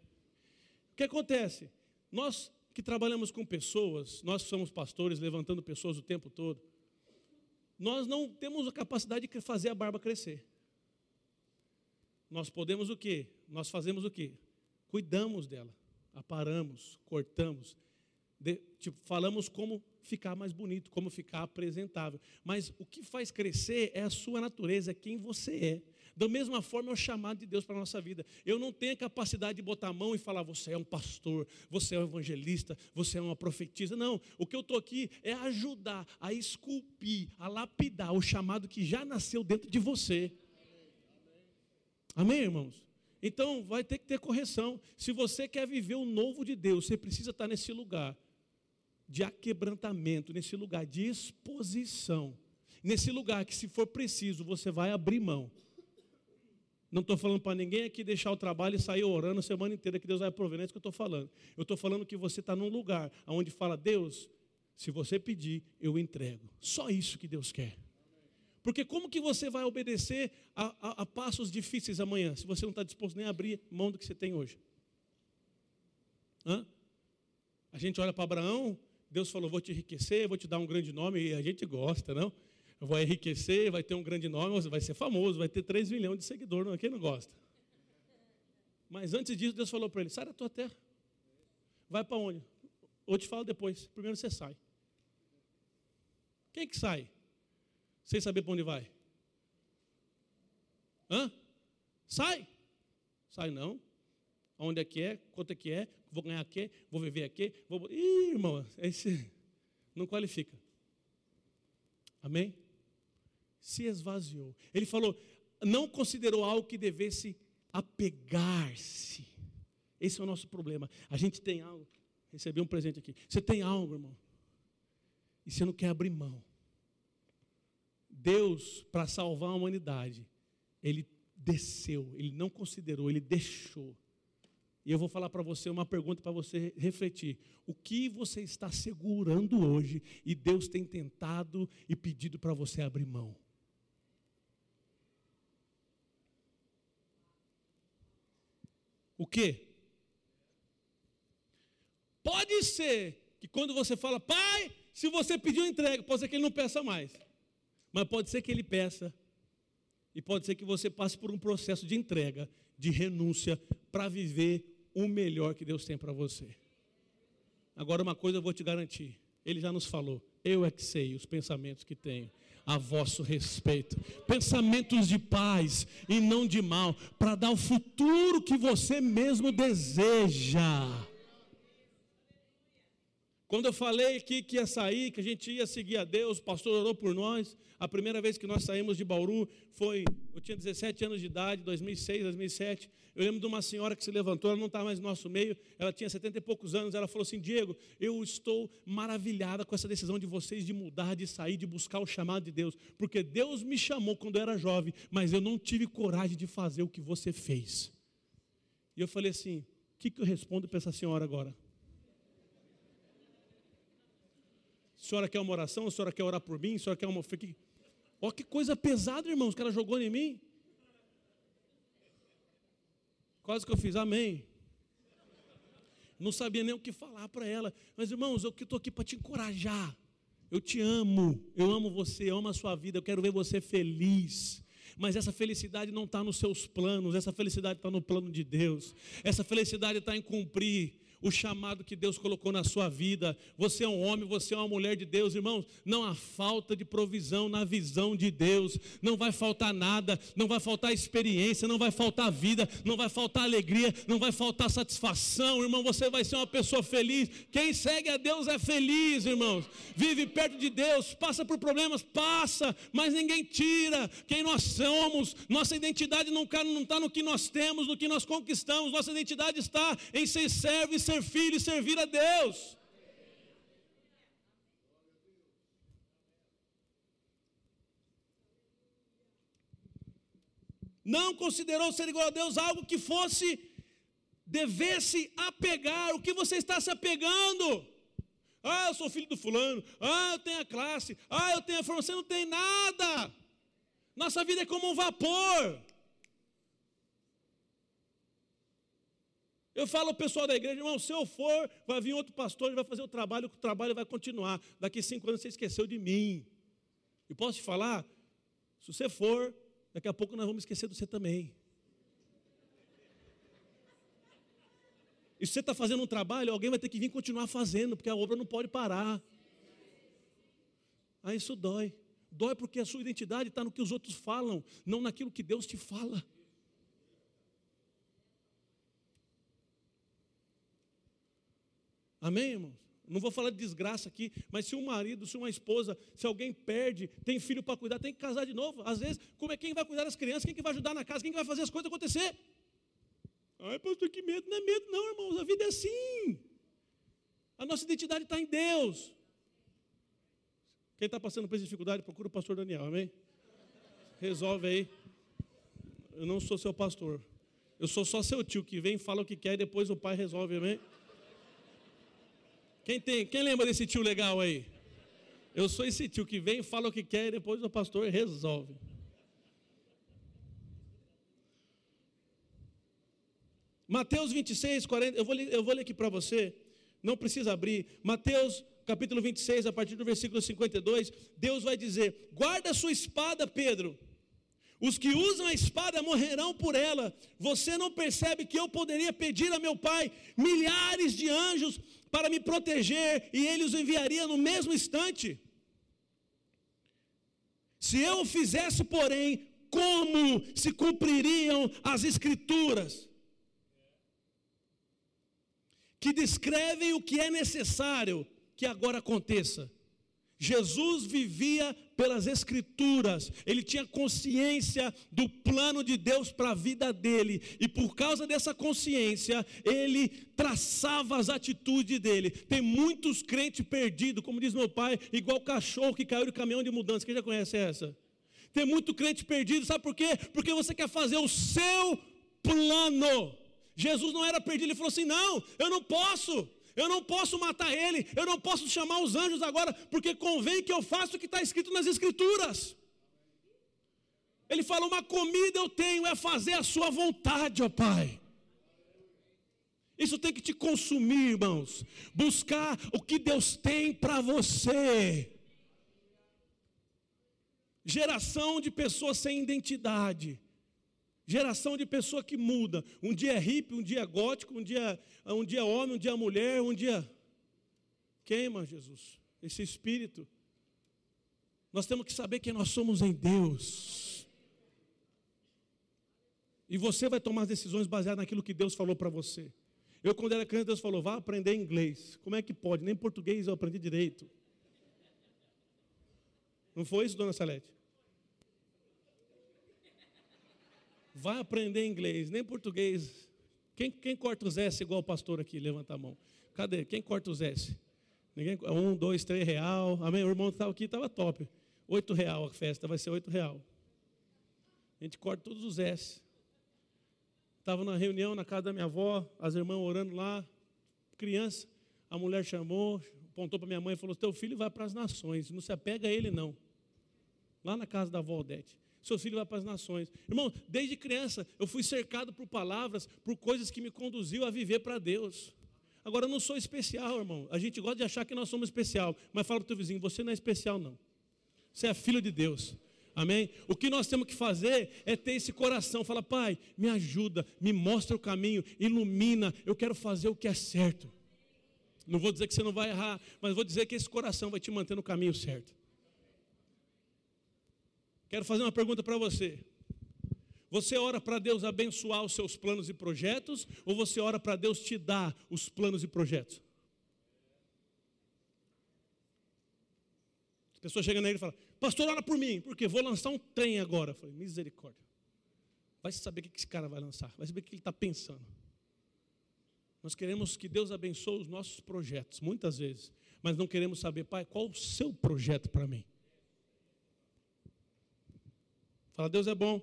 O que acontece? Nós que trabalhamos com pessoas, nós somos pastores, levantando pessoas o tempo todo, nós não temos a capacidade de fazer a barba crescer. Nós podemos o quê? Nós fazemos o quê? Cuidamos dela, aparamos, cortamos, de, tipo, falamos como ficar mais bonito, como ficar apresentável. Mas o que faz crescer é a sua natureza, é quem você é. Da mesma forma é o chamado de Deus para a nossa vida. Eu não tenho a capacidade de botar a mão e falar, você é um pastor, você é um evangelista, você é uma profetisa. Não, o que eu estou aqui é ajudar a esculpir, a lapidar o chamado que já nasceu dentro de você. Amém, irmãos? Então vai ter que ter correção. Se você quer viver o novo de Deus, você precisa estar nesse lugar de aquebrantamento, nesse lugar de exposição, nesse lugar que, se for preciso, você vai abrir mão. Não estou falando para ninguém aqui deixar o trabalho e sair orando a semana inteira que Deus vai prover, não é isso que eu estou falando. Eu estou falando que você está num lugar onde fala, Deus, se você pedir, eu entrego. Só isso que Deus quer. Porque como que você vai obedecer a, a, a passos difíceis amanhã, se você não está disposto nem a abrir mão do que você tem hoje? Hã? A gente olha para Abraão, Deus falou, vou te enriquecer, vou te dar um grande nome, e a gente gosta, não? vai enriquecer, vai ter um grande nome, vai ser famoso, vai ter 3 milhões de seguidores, não, quem não gosta? Mas antes disso, Deus falou para ele: sai da tua terra, vai para onde? Ou te falo depois, primeiro você sai. Quem que sai? Sem saber para onde vai? Hã? Sai! Sai não. Onde é que é? Quanto é que é? Vou ganhar aqui? Vou viver aqui? Vou... Ih, irmão, esse não qualifica. Amém? se esvaziou. Ele falou, não considerou algo que devesse apegar-se. Esse é o nosso problema. A gente tem algo. Recebi um presente aqui. Você tem algo, irmão. E você não quer abrir mão. Deus, para salvar a humanidade, Ele desceu, Ele não considerou, Ele deixou. E eu vou falar para você uma pergunta para você refletir. O que você está segurando hoje e Deus tem tentado e pedido para você abrir mão? O quê? Pode ser que quando você fala, pai, se você pediu entrega, pode ser que ele não peça mais. Mas pode ser que ele peça. E pode ser que você passe por um processo de entrega, de renúncia, para viver o melhor que Deus tem para você. Agora, uma coisa eu vou te garantir: Ele já nos falou, eu é que sei os pensamentos que tenho a vosso respeito. Pensamentos de paz e não de mal, para dar o futuro que você mesmo deseja. Quando eu falei aqui que ia sair, que a gente ia seguir a Deus, o pastor orou por nós. A primeira vez que nós saímos de Bauru foi, eu tinha 17 anos de idade, 2006, 2007. Eu lembro de uma senhora que se levantou, ela não está mais no nosso meio, ela tinha 70 e poucos anos. Ela falou assim: Diego, eu estou maravilhada com essa decisão de vocês de mudar, de sair, de buscar o chamado de Deus, porque Deus me chamou quando eu era jovem, mas eu não tive coragem de fazer o que você fez. E eu falei assim: o que, que eu respondo para essa senhora agora? A senhora quer uma oração? A senhora quer orar por mim? A senhora quer uma. Olha que coisa pesada, irmãos, que ela jogou em mim. Quase que eu fiz amém. Não sabia nem o que falar para ela. Mas, irmãos, eu estou aqui para te encorajar. Eu te amo, eu amo você, eu amo a sua vida, eu quero ver você feliz. Mas essa felicidade não está nos seus planos, essa felicidade está no plano de Deus. Essa felicidade está em cumprir o chamado que Deus colocou na sua vida. Você é um homem, você é uma mulher de Deus, irmãos. Não há falta de provisão na visão de Deus. Não vai faltar nada, não vai faltar experiência, não vai faltar vida, não vai faltar alegria, não vai faltar satisfação, irmão. Você vai ser uma pessoa feliz. Quem segue a Deus é feliz, irmãos. Vive perto de Deus, passa por problemas, passa, mas ninguém tira quem nós somos. Nossa identidade não está no que nós temos, no que nós conquistamos. Nossa identidade está em ser servo e ser ser filho e servir a Deus. Não considerou ser igual a Deus algo que fosse, devesse apegar. O que você está se apegando? Ah, eu sou filho do fulano. Ah, eu tenho a classe. Ah, eu tenho a formação. Você não tem nada. Nossa vida é como um vapor. Eu falo ao pessoal da igreja, irmão, se eu for, vai vir outro pastor, ele vai fazer o trabalho, o trabalho vai continuar. Daqui cinco anos você esqueceu de mim. E posso te falar, se você for, daqui a pouco nós vamos esquecer de você também. E se você está fazendo um trabalho, alguém vai ter que vir continuar fazendo, porque a obra não pode parar. Aí isso dói. Dói porque a sua identidade está no que os outros falam, não naquilo que Deus te fala. Amém, irmãos? Não vou falar de desgraça aqui, mas se um marido, se uma esposa, se alguém perde, tem filho para cuidar, tem que casar de novo. Às vezes, como é quem vai cuidar das crianças, quem que vai ajudar na casa, quem que vai fazer as coisas acontecer? Ai, pastor, que medo. Não é medo, não, irmãos. A vida é assim. A nossa identidade está em Deus. Quem está passando por essa dificuldade, procura o pastor Daniel, amém? Resolve aí. Eu não sou seu pastor. Eu sou só seu tio que vem, fala o que quer e depois o pai resolve, amém? Quem tem? Quem lembra desse tio legal aí? Eu sou esse tio que vem, fala o que quer e depois o pastor resolve. Mateus 26, 40, eu vou, eu vou ler aqui para você, não precisa abrir. Mateus capítulo 26, a partir do versículo 52, Deus vai dizer: Guarda a sua espada, Pedro. Os que usam a espada morrerão por ela. Você não percebe que eu poderia pedir a meu pai milhares de anjos para me proteger e ele os enviaria no mesmo instante? Se eu o fizesse, porém, como se cumpririam as escrituras? que descrevem o que é necessário que agora aconteça. Jesus vivia pelas Escrituras, ele tinha consciência do plano de Deus para a vida dele, e por causa dessa consciência, ele traçava as atitudes dele. Tem muitos crentes perdidos, como diz meu pai, igual cachorro que caiu de caminhão de mudança. Quem já conhece essa? Tem muito crente perdido, sabe por quê? Porque você quer fazer o seu plano. Jesus não era perdido, ele falou assim: não, eu não posso. Eu não posso matar ele, eu não posso chamar os anjos agora, porque convém que eu faça o que está escrito nas Escrituras. Ele falou: Uma comida eu tenho, é fazer a sua vontade, ó Pai. Isso tem que te consumir, irmãos. Buscar o que Deus tem para você. Geração de pessoas sem identidade. Geração de pessoa que muda. Um dia é hippie, um dia é gótico, um dia, um dia é homem, um dia é mulher, um dia. Queima, Jesus, esse espírito. Nós temos que saber quem nós somos em Deus. E você vai tomar as decisões baseadas naquilo que Deus falou para você. Eu, quando era criança, Deus falou: vá aprender inglês. Como é que pode? Nem português eu aprendi direito. Não foi isso, dona Salete? Vai aprender inglês, nem português. Quem, quem corta os S igual o pastor aqui? Levanta a mão. Cadê? Quem corta os S? Ninguém, um, dois, três real. Amém? O irmão estava aqui, estava top. Oito real a festa, vai ser oito real. A gente corta todos os S. Estava na reunião na casa da minha avó, as irmãs orando lá, criança. A mulher chamou, apontou para minha mãe e falou: Teu filho vai para as nações, não se apega a ele não. Lá na casa da avó Odete seu filho vai para as nações. Irmão, desde criança eu fui cercado por palavras, por coisas que me conduziu a viver para Deus. Agora eu não sou especial, irmão. A gente gosta de achar que nós somos especial, mas fala para o teu vizinho, você não é especial não. Você é filho de Deus. Amém? O que nós temos que fazer é ter esse coração. Fala, Pai, me ajuda, me mostra o caminho, ilumina. Eu quero fazer o que é certo. Não vou dizer que você não vai errar, mas vou dizer que esse coração vai te manter no caminho certo. Quero fazer uma pergunta para você. Você ora para Deus abençoar os seus planos e projetos ou você ora para Deus te dar os planos e projetos? As pessoas chegam nele e falam, pastor, ora por mim, porque vou lançar um trem agora. Eu falei, misericórdia. Vai saber o que esse cara vai lançar, vai saber o que ele está pensando. Nós queremos que Deus abençoe os nossos projetos, muitas vezes, mas não queremos saber, pai, qual o seu projeto para mim? Fala, Deus é bom.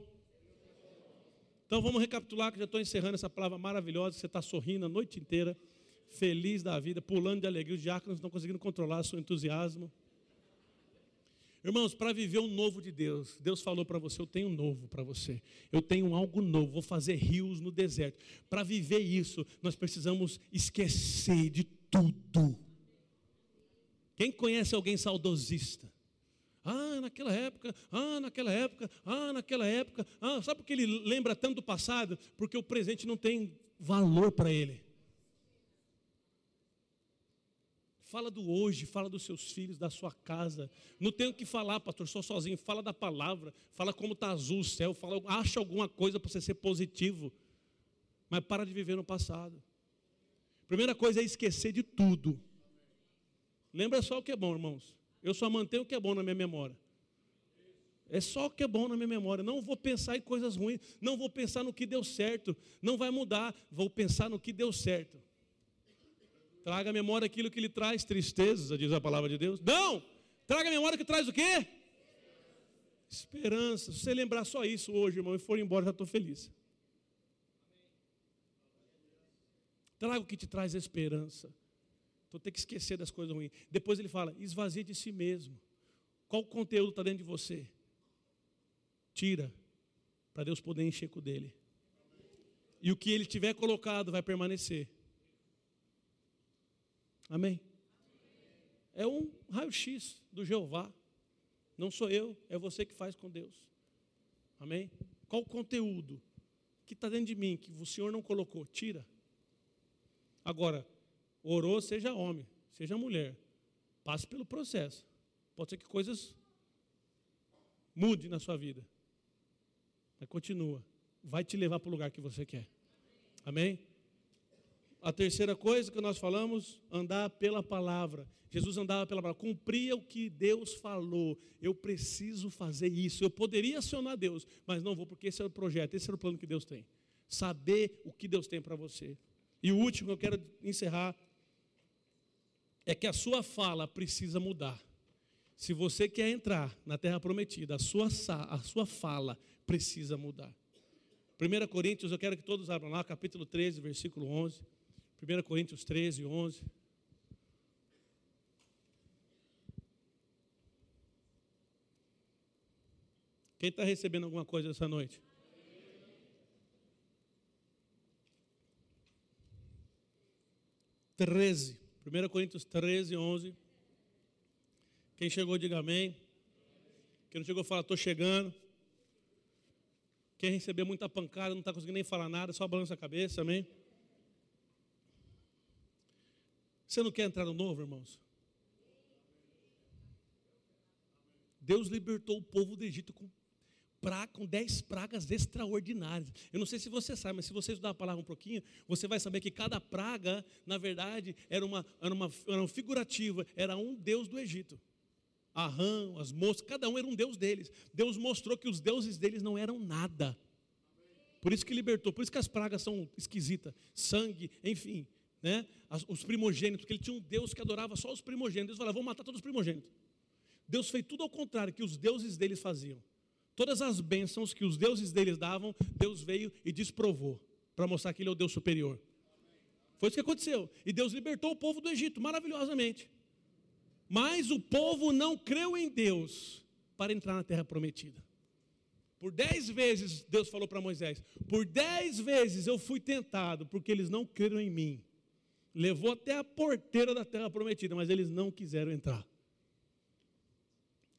Então vamos recapitular, que já estou encerrando essa palavra maravilhosa. Você está sorrindo a noite inteira, feliz da vida, pulando de alegria. Os diáconos estão conseguindo controlar seu entusiasmo. Irmãos, para viver o novo de Deus, Deus falou para você: Eu tenho um novo para você, eu tenho algo novo, vou fazer rios no deserto. Para viver isso, nós precisamos esquecer de tudo. Quem conhece alguém saudosista? Ah, naquela época, ah, naquela época, ah, naquela época. Ah, sabe por que ele lembra tanto do passado? Porque o presente não tem valor para ele. Fala do hoje, fala dos seus filhos, da sua casa. Não tenho o que falar, pastor, sou sozinho. Fala da palavra, fala como está azul o céu, fala, acha alguma coisa para você ser positivo. Mas para de viver no passado. Primeira coisa é esquecer de tudo. Lembra só o que é bom, irmãos. Eu só mantenho o que é bom na minha memória. É só o que é bom na minha memória. Não vou pensar em coisas ruins. Não vou pensar no que deu certo. Não vai mudar. Vou pensar no que deu certo. Traga à memória aquilo que lhe traz tristeza, diz a palavra de Deus. Não! Traga à memória que traz o quê? Esperança. Se você lembrar só isso hoje, irmão, e for embora, já estou feliz. Traga o que te traz esperança. Então tem que esquecer das coisas ruins. Depois ele fala: esvazie de si mesmo. Qual conteúdo está dentro de você? Tira, para Deus poder encher com dele. E o que ele tiver colocado vai permanecer. Amém? É um raio-x do Jeová. Não sou eu, é você que faz com Deus. Amém? Qual o conteúdo que está dentro de mim que o Senhor não colocou? Tira. Agora, orou, seja homem, seja mulher. Passe pelo processo. Pode ser que coisas mude na sua vida. Mas continua. Vai te levar para o lugar que você quer. Amém? A terceira coisa que nós falamos, andar pela palavra. Jesus andava pela palavra, cumpria o que Deus falou. Eu preciso fazer isso. Eu poderia acionar Deus, mas não vou, porque esse é o projeto, esse é o plano que Deus tem. Saber o que Deus tem para você. E o último eu quero encerrar é que a sua fala precisa mudar. Se você quer entrar na terra prometida, a sua, a sua fala precisa mudar. 1 Coríntios, eu quero que todos abram lá, capítulo 13, versículo 11. 1 Coríntios 13, 11. Quem está recebendo alguma coisa essa noite? Treze. 1 Coríntios 13, 11. Quem chegou, diga amém. Quem não chegou, fala, estou chegando. Quem recebeu muita pancada, não está conseguindo nem falar nada, só balança a cabeça, amém. Você não quer entrar no novo, irmãos? Deus libertou o povo do Egito com, pra, com dez pragas extraordinárias. Eu não sei se você sabe, mas se você estudar a palavra um pouquinho, você vai saber que cada praga, na verdade, era uma, era uma, era uma figurativa, era um deus do Egito. A rã, as moscas, cada um era um deus deles. Deus mostrou que os deuses deles não eram nada. Por isso que libertou, por isso que as pragas são esquisitas, sangue, enfim né, os primogênitos, porque ele tinha um Deus que adorava só os primogênitos. Deus falava, vou matar todos os primogênitos. Deus fez tudo ao contrário que os deuses deles faziam. Todas as bênçãos que os deuses deles davam, Deus veio e desprovou, para mostrar que ele é o Deus superior. Foi isso que aconteceu. E Deus libertou o povo do Egito, maravilhosamente. Mas o povo não creu em Deus para entrar na terra prometida. Por dez vezes Deus falou para Moisés: Por dez vezes eu fui tentado, porque eles não creram em mim levou até a porteira da terra prometida, mas eles não quiseram entrar.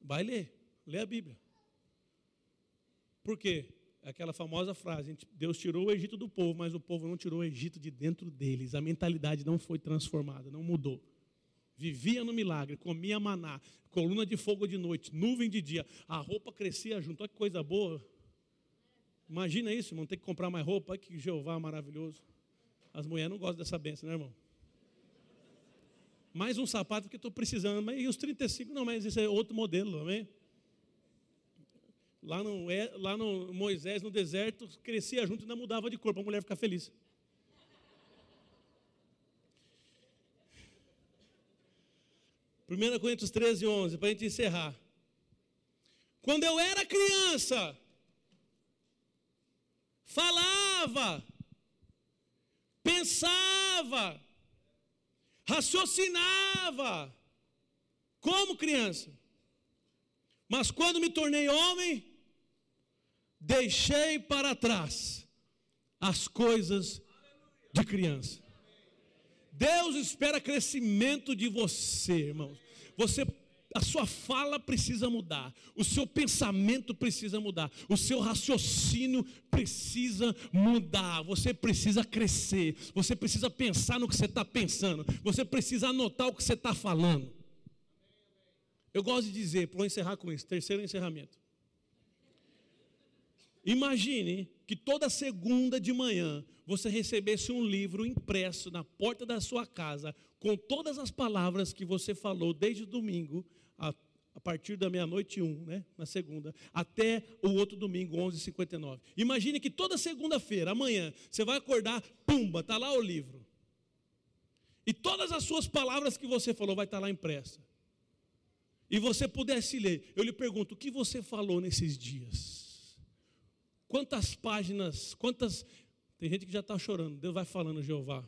Vai ler, lê a Bíblia. Por quê? Aquela famosa frase: Deus tirou o Egito do povo, mas o povo não tirou o Egito de dentro deles. A mentalidade não foi transformada, não mudou. Vivia no milagre, comia maná, coluna de fogo de noite, nuvem de dia, a roupa crescia junto. Olha que coisa boa. Imagina isso, irmão, ter que comprar mais roupa. Olha que Jeová maravilhoso. As mulheres não gostam dessa benção, né, irmão? Mais um sapato que estou precisando. E os 35? Não, mas isso é outro modelo, amém? Lá no, é, lá no Moisés, no deserto, crescia junto e ainda mudava de cor para a mulher ficar feliz. Primeira Coríntios 13, 11, para a gente encerrar. Quando eu era criança, falava, pensava, raciocinava como criança. Mas quando me tornei homem, deixei para trás as coisas de criança. Deus espera crescimento de você, irmãos. Você a sua fala precisa mudar, o seu pensamento precisa mudar, o seu raciocínio precisa mudar, você precisa crescer, você precisa pensar no que você está pensando, você precisa anotar o que você está falando. Eu gosto de dizer, vou encerrar com isso, terceiro encerramento. Imagine que toda segunda de manhã você recebesse um livro impresso na porta da sua casa com todas as palavras que você falou desde domingo a, a partir da meia-noite um, né, na segunda, até o outro domingo, 11h59. Imagine que toda segunda-feira, amanhã, você vai acordar, pumba, está lá o livro. E todas as suas palavras que você falou vai estar tá lá impressa. E você pudesse ler, eu lhe pergunto, o que você falou nesses dias? Quantas páginas, quantas. Tem gente que já está chorando, Deus vai falando, Jeová.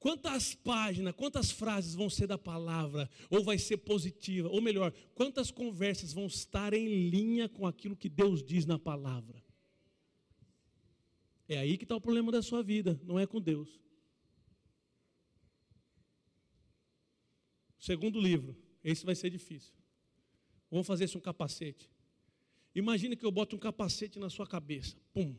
Quantas páginas, quantas frases vão ser da palavra, ou vai ser positiva, ou melhor, quantas conversas vão estar em linha com aquilo que Deus diz na palavra? É aí que está o problema da sua vida, não é com Deus. Segundo livro, esse vai ser difícil. Vamos fazer isso um capacete. Imagine que eu boto um capacete na sua cabeça. Pum.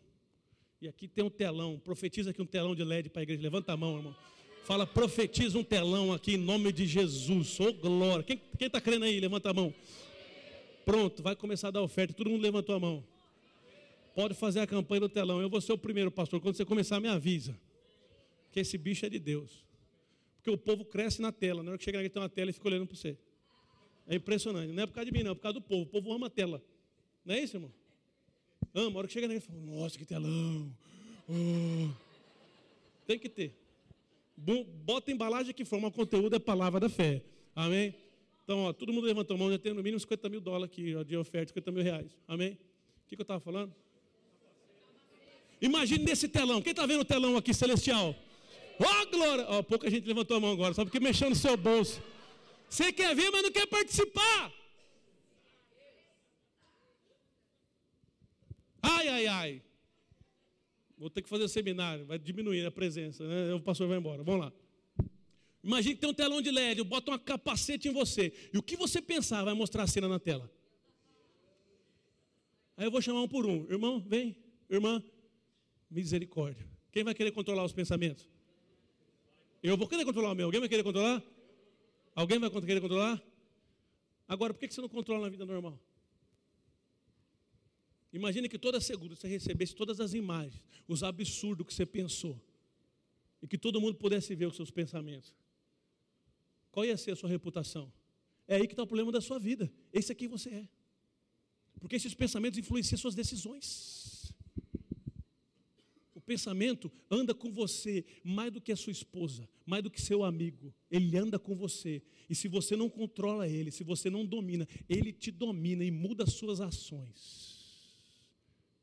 E aqui tem um telão. Profetiza aqui um telão de LED para a igreja. Levanta a mão, irmão. Fala, profetiza um telão aqui em nome de Jesus. Ô oh, glória. Quem está crendo aí? Levanta a mão. Pronto, vai começar a dar oferta. Todo mundo levantou a mão. Pode fazer a campanha do telão. Eu vou ser o primeiro, pastor. Quando você começar, me avisa. Que esse bicho é de Deus. Porque o povo cresce na tela. Na hora que chega aqui, tem uma tela e fica olhando para você. É impressionante. Não é por causa de mim, não. É por causa do povo. O povo ama a tela. Não é isso, irmão? Ama. A hora que chega nele, fala, nossa, que telão. Oh. Tem que ter. Bota embalagem que forma o conteúdo, é palavra da fé. Amém? Então, ó, todo mundo levantou a mão, já tem no mínimo 50 mil dólares aqui ó, de oferta, 50 mil reais. Amém? O que, que eu estava falando? Imagine nesse telão. Quem está vendo o telão aqui, celestial? Ó, oh, glória! Ó, pouca gente levantou a mão agora, só porque mexeu no seu bolso. Você quer ver, mas não quer participar. Ai, ai, ai. Vou ter que fazer seminário, vai diminuir a presença, né? O pastor vai embora. Vamos lá. Imagine que tem um telão de LED, bota um capacete em você. E o que você pensar vai mostrar a cena na tela. Aí eu vou chamar um por um. Irmão, vem. Irmã, misericórdia. Quem vai querer controlar os pensamentos? Eu vou querer controlar o meu. Alguém vai querer controlar? Alguém vai querer controlar? Agora, por que você não controla na vida normal? Imagine que toda segunda você recebesse todas as imagens, os absurdos que você pensou, e que todo mundo pudesse ver os seus pensamentos. Qual ia ser a sua reputação? É aí que está o problema da sua vida. Esse aqui você é. Porque esses pensamentos influenciam suas decisões. O pensamento anda com você mais do que a sua esposa, mais do que seu amigo. Ele anda com você. E se você não controla ele, se você não domina, ele te domina e muda as suas ações.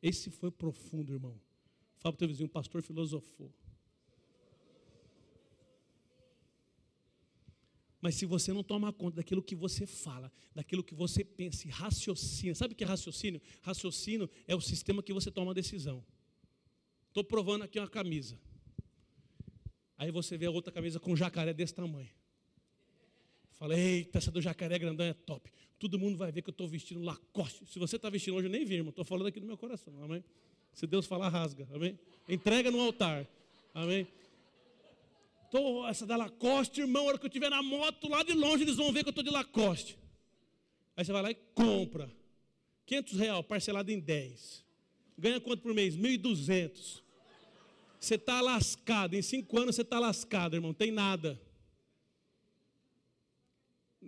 Esse foi profundo, irmão. Fala para o teu vizinho, o pastor filosofou. Mas se você não toma conta daquilo que você fala, daquilo que você pensa e raciocina, sabe o que é raciocínio? Raciocínio é o sistema que você toma a decisão. Estou provando aqui uma camisa. Aí você vê a outra camisa com um jacaré desse tamanho. Fala, eita, essa do jacaré grandão é top. Todo mundo vai ver que eu estou vestindo Lacoste. Se você está vestindo hoje, eu nem vi, irmão. Estou falando aqui no meu coração. Amém? Se Deus falar, rasga. Amém? Entrega no altar. Amém? Tô, essa da Lacoste, irmão, a hora que eu estiver na moto, lá de longe, eles vão ver que eu estou de Lacoste. Aí você vai lá e compra. 500 reais, parcelado em 10. Ganha quanto por mês? 1.200. Você está lascado. Em cinco anos você está lascado, irmão. Tem nada.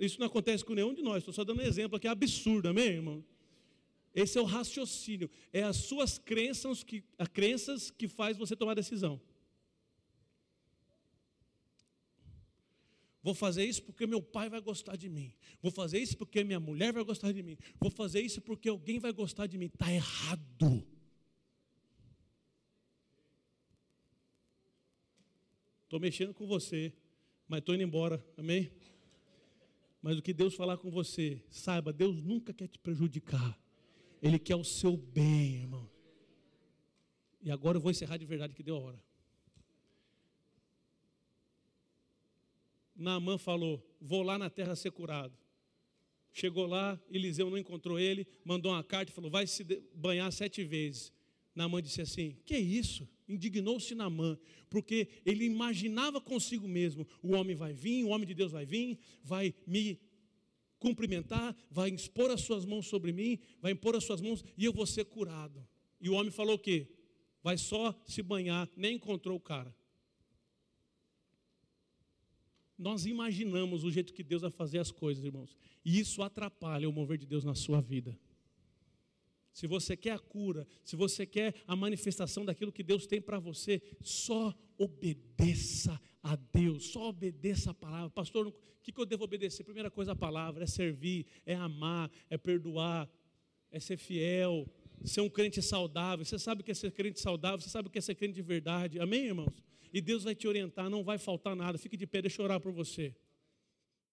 Isso não acontece com nenhum de nós, estou só dando um exemplo aqui, é absurdo, amém, irmão? Esse é o raciocínio, é as suas crenças que, as crenças que faz você tomar decisão. Vou fazer isso porque meu pai vai gostar de mim. Vou fazer isso porque minha mulher vai gostar de mim. Vou fazer isso porque alguém vai gostar de mim. Está errado. Estou mexendo com você, mas estou indo embora. Amém? Mas o que Deus falar com você, saiba, Deus nunca quer te prejudicar. Ele quer o seu bem, irmão. E agora eu vou encerrar de verdade que deu a hora. Naamã falou: Vou lá na terra ser curado. Chegou lá, Eliseu não encontrou ele, mandou uma carta e falou: Vai se banhar sete vezes. Naamã disse assim: Que isso? Indignou-se Naamã, porque ele imaginava consigo mesmo: o homem vai vir, o homem de Deus vai vir, vai me cumprimentar, vai expor as suas mãos sobre mim, vai impor as suas mãos e eu vou ser curado. E o homem falou o quê? Vai só se banhar, nem encontrou o cara. Nós imaginamos o jeito que Deus vai fazer as coisas, irmãos, e isso atrapalha o mover de Deus na sua vida. Se você quer a cura, se você quer a manifestação daquilo que Deus tem para você, só obedeça a Deus, só obedeça a palavra. Pastor, o que, eu devo obedecer? Primeira coisa, a palavra, é servir, é amar, é perdoar, é ser fiel, ser um crente saudável. Você sabe o que é ser crente saudável, você sabe o que é ser crente de verdade. Amém, irmãos? E Deus vai te orientar, não vai faltar nada. Fique de pé, deixa eu orar por você.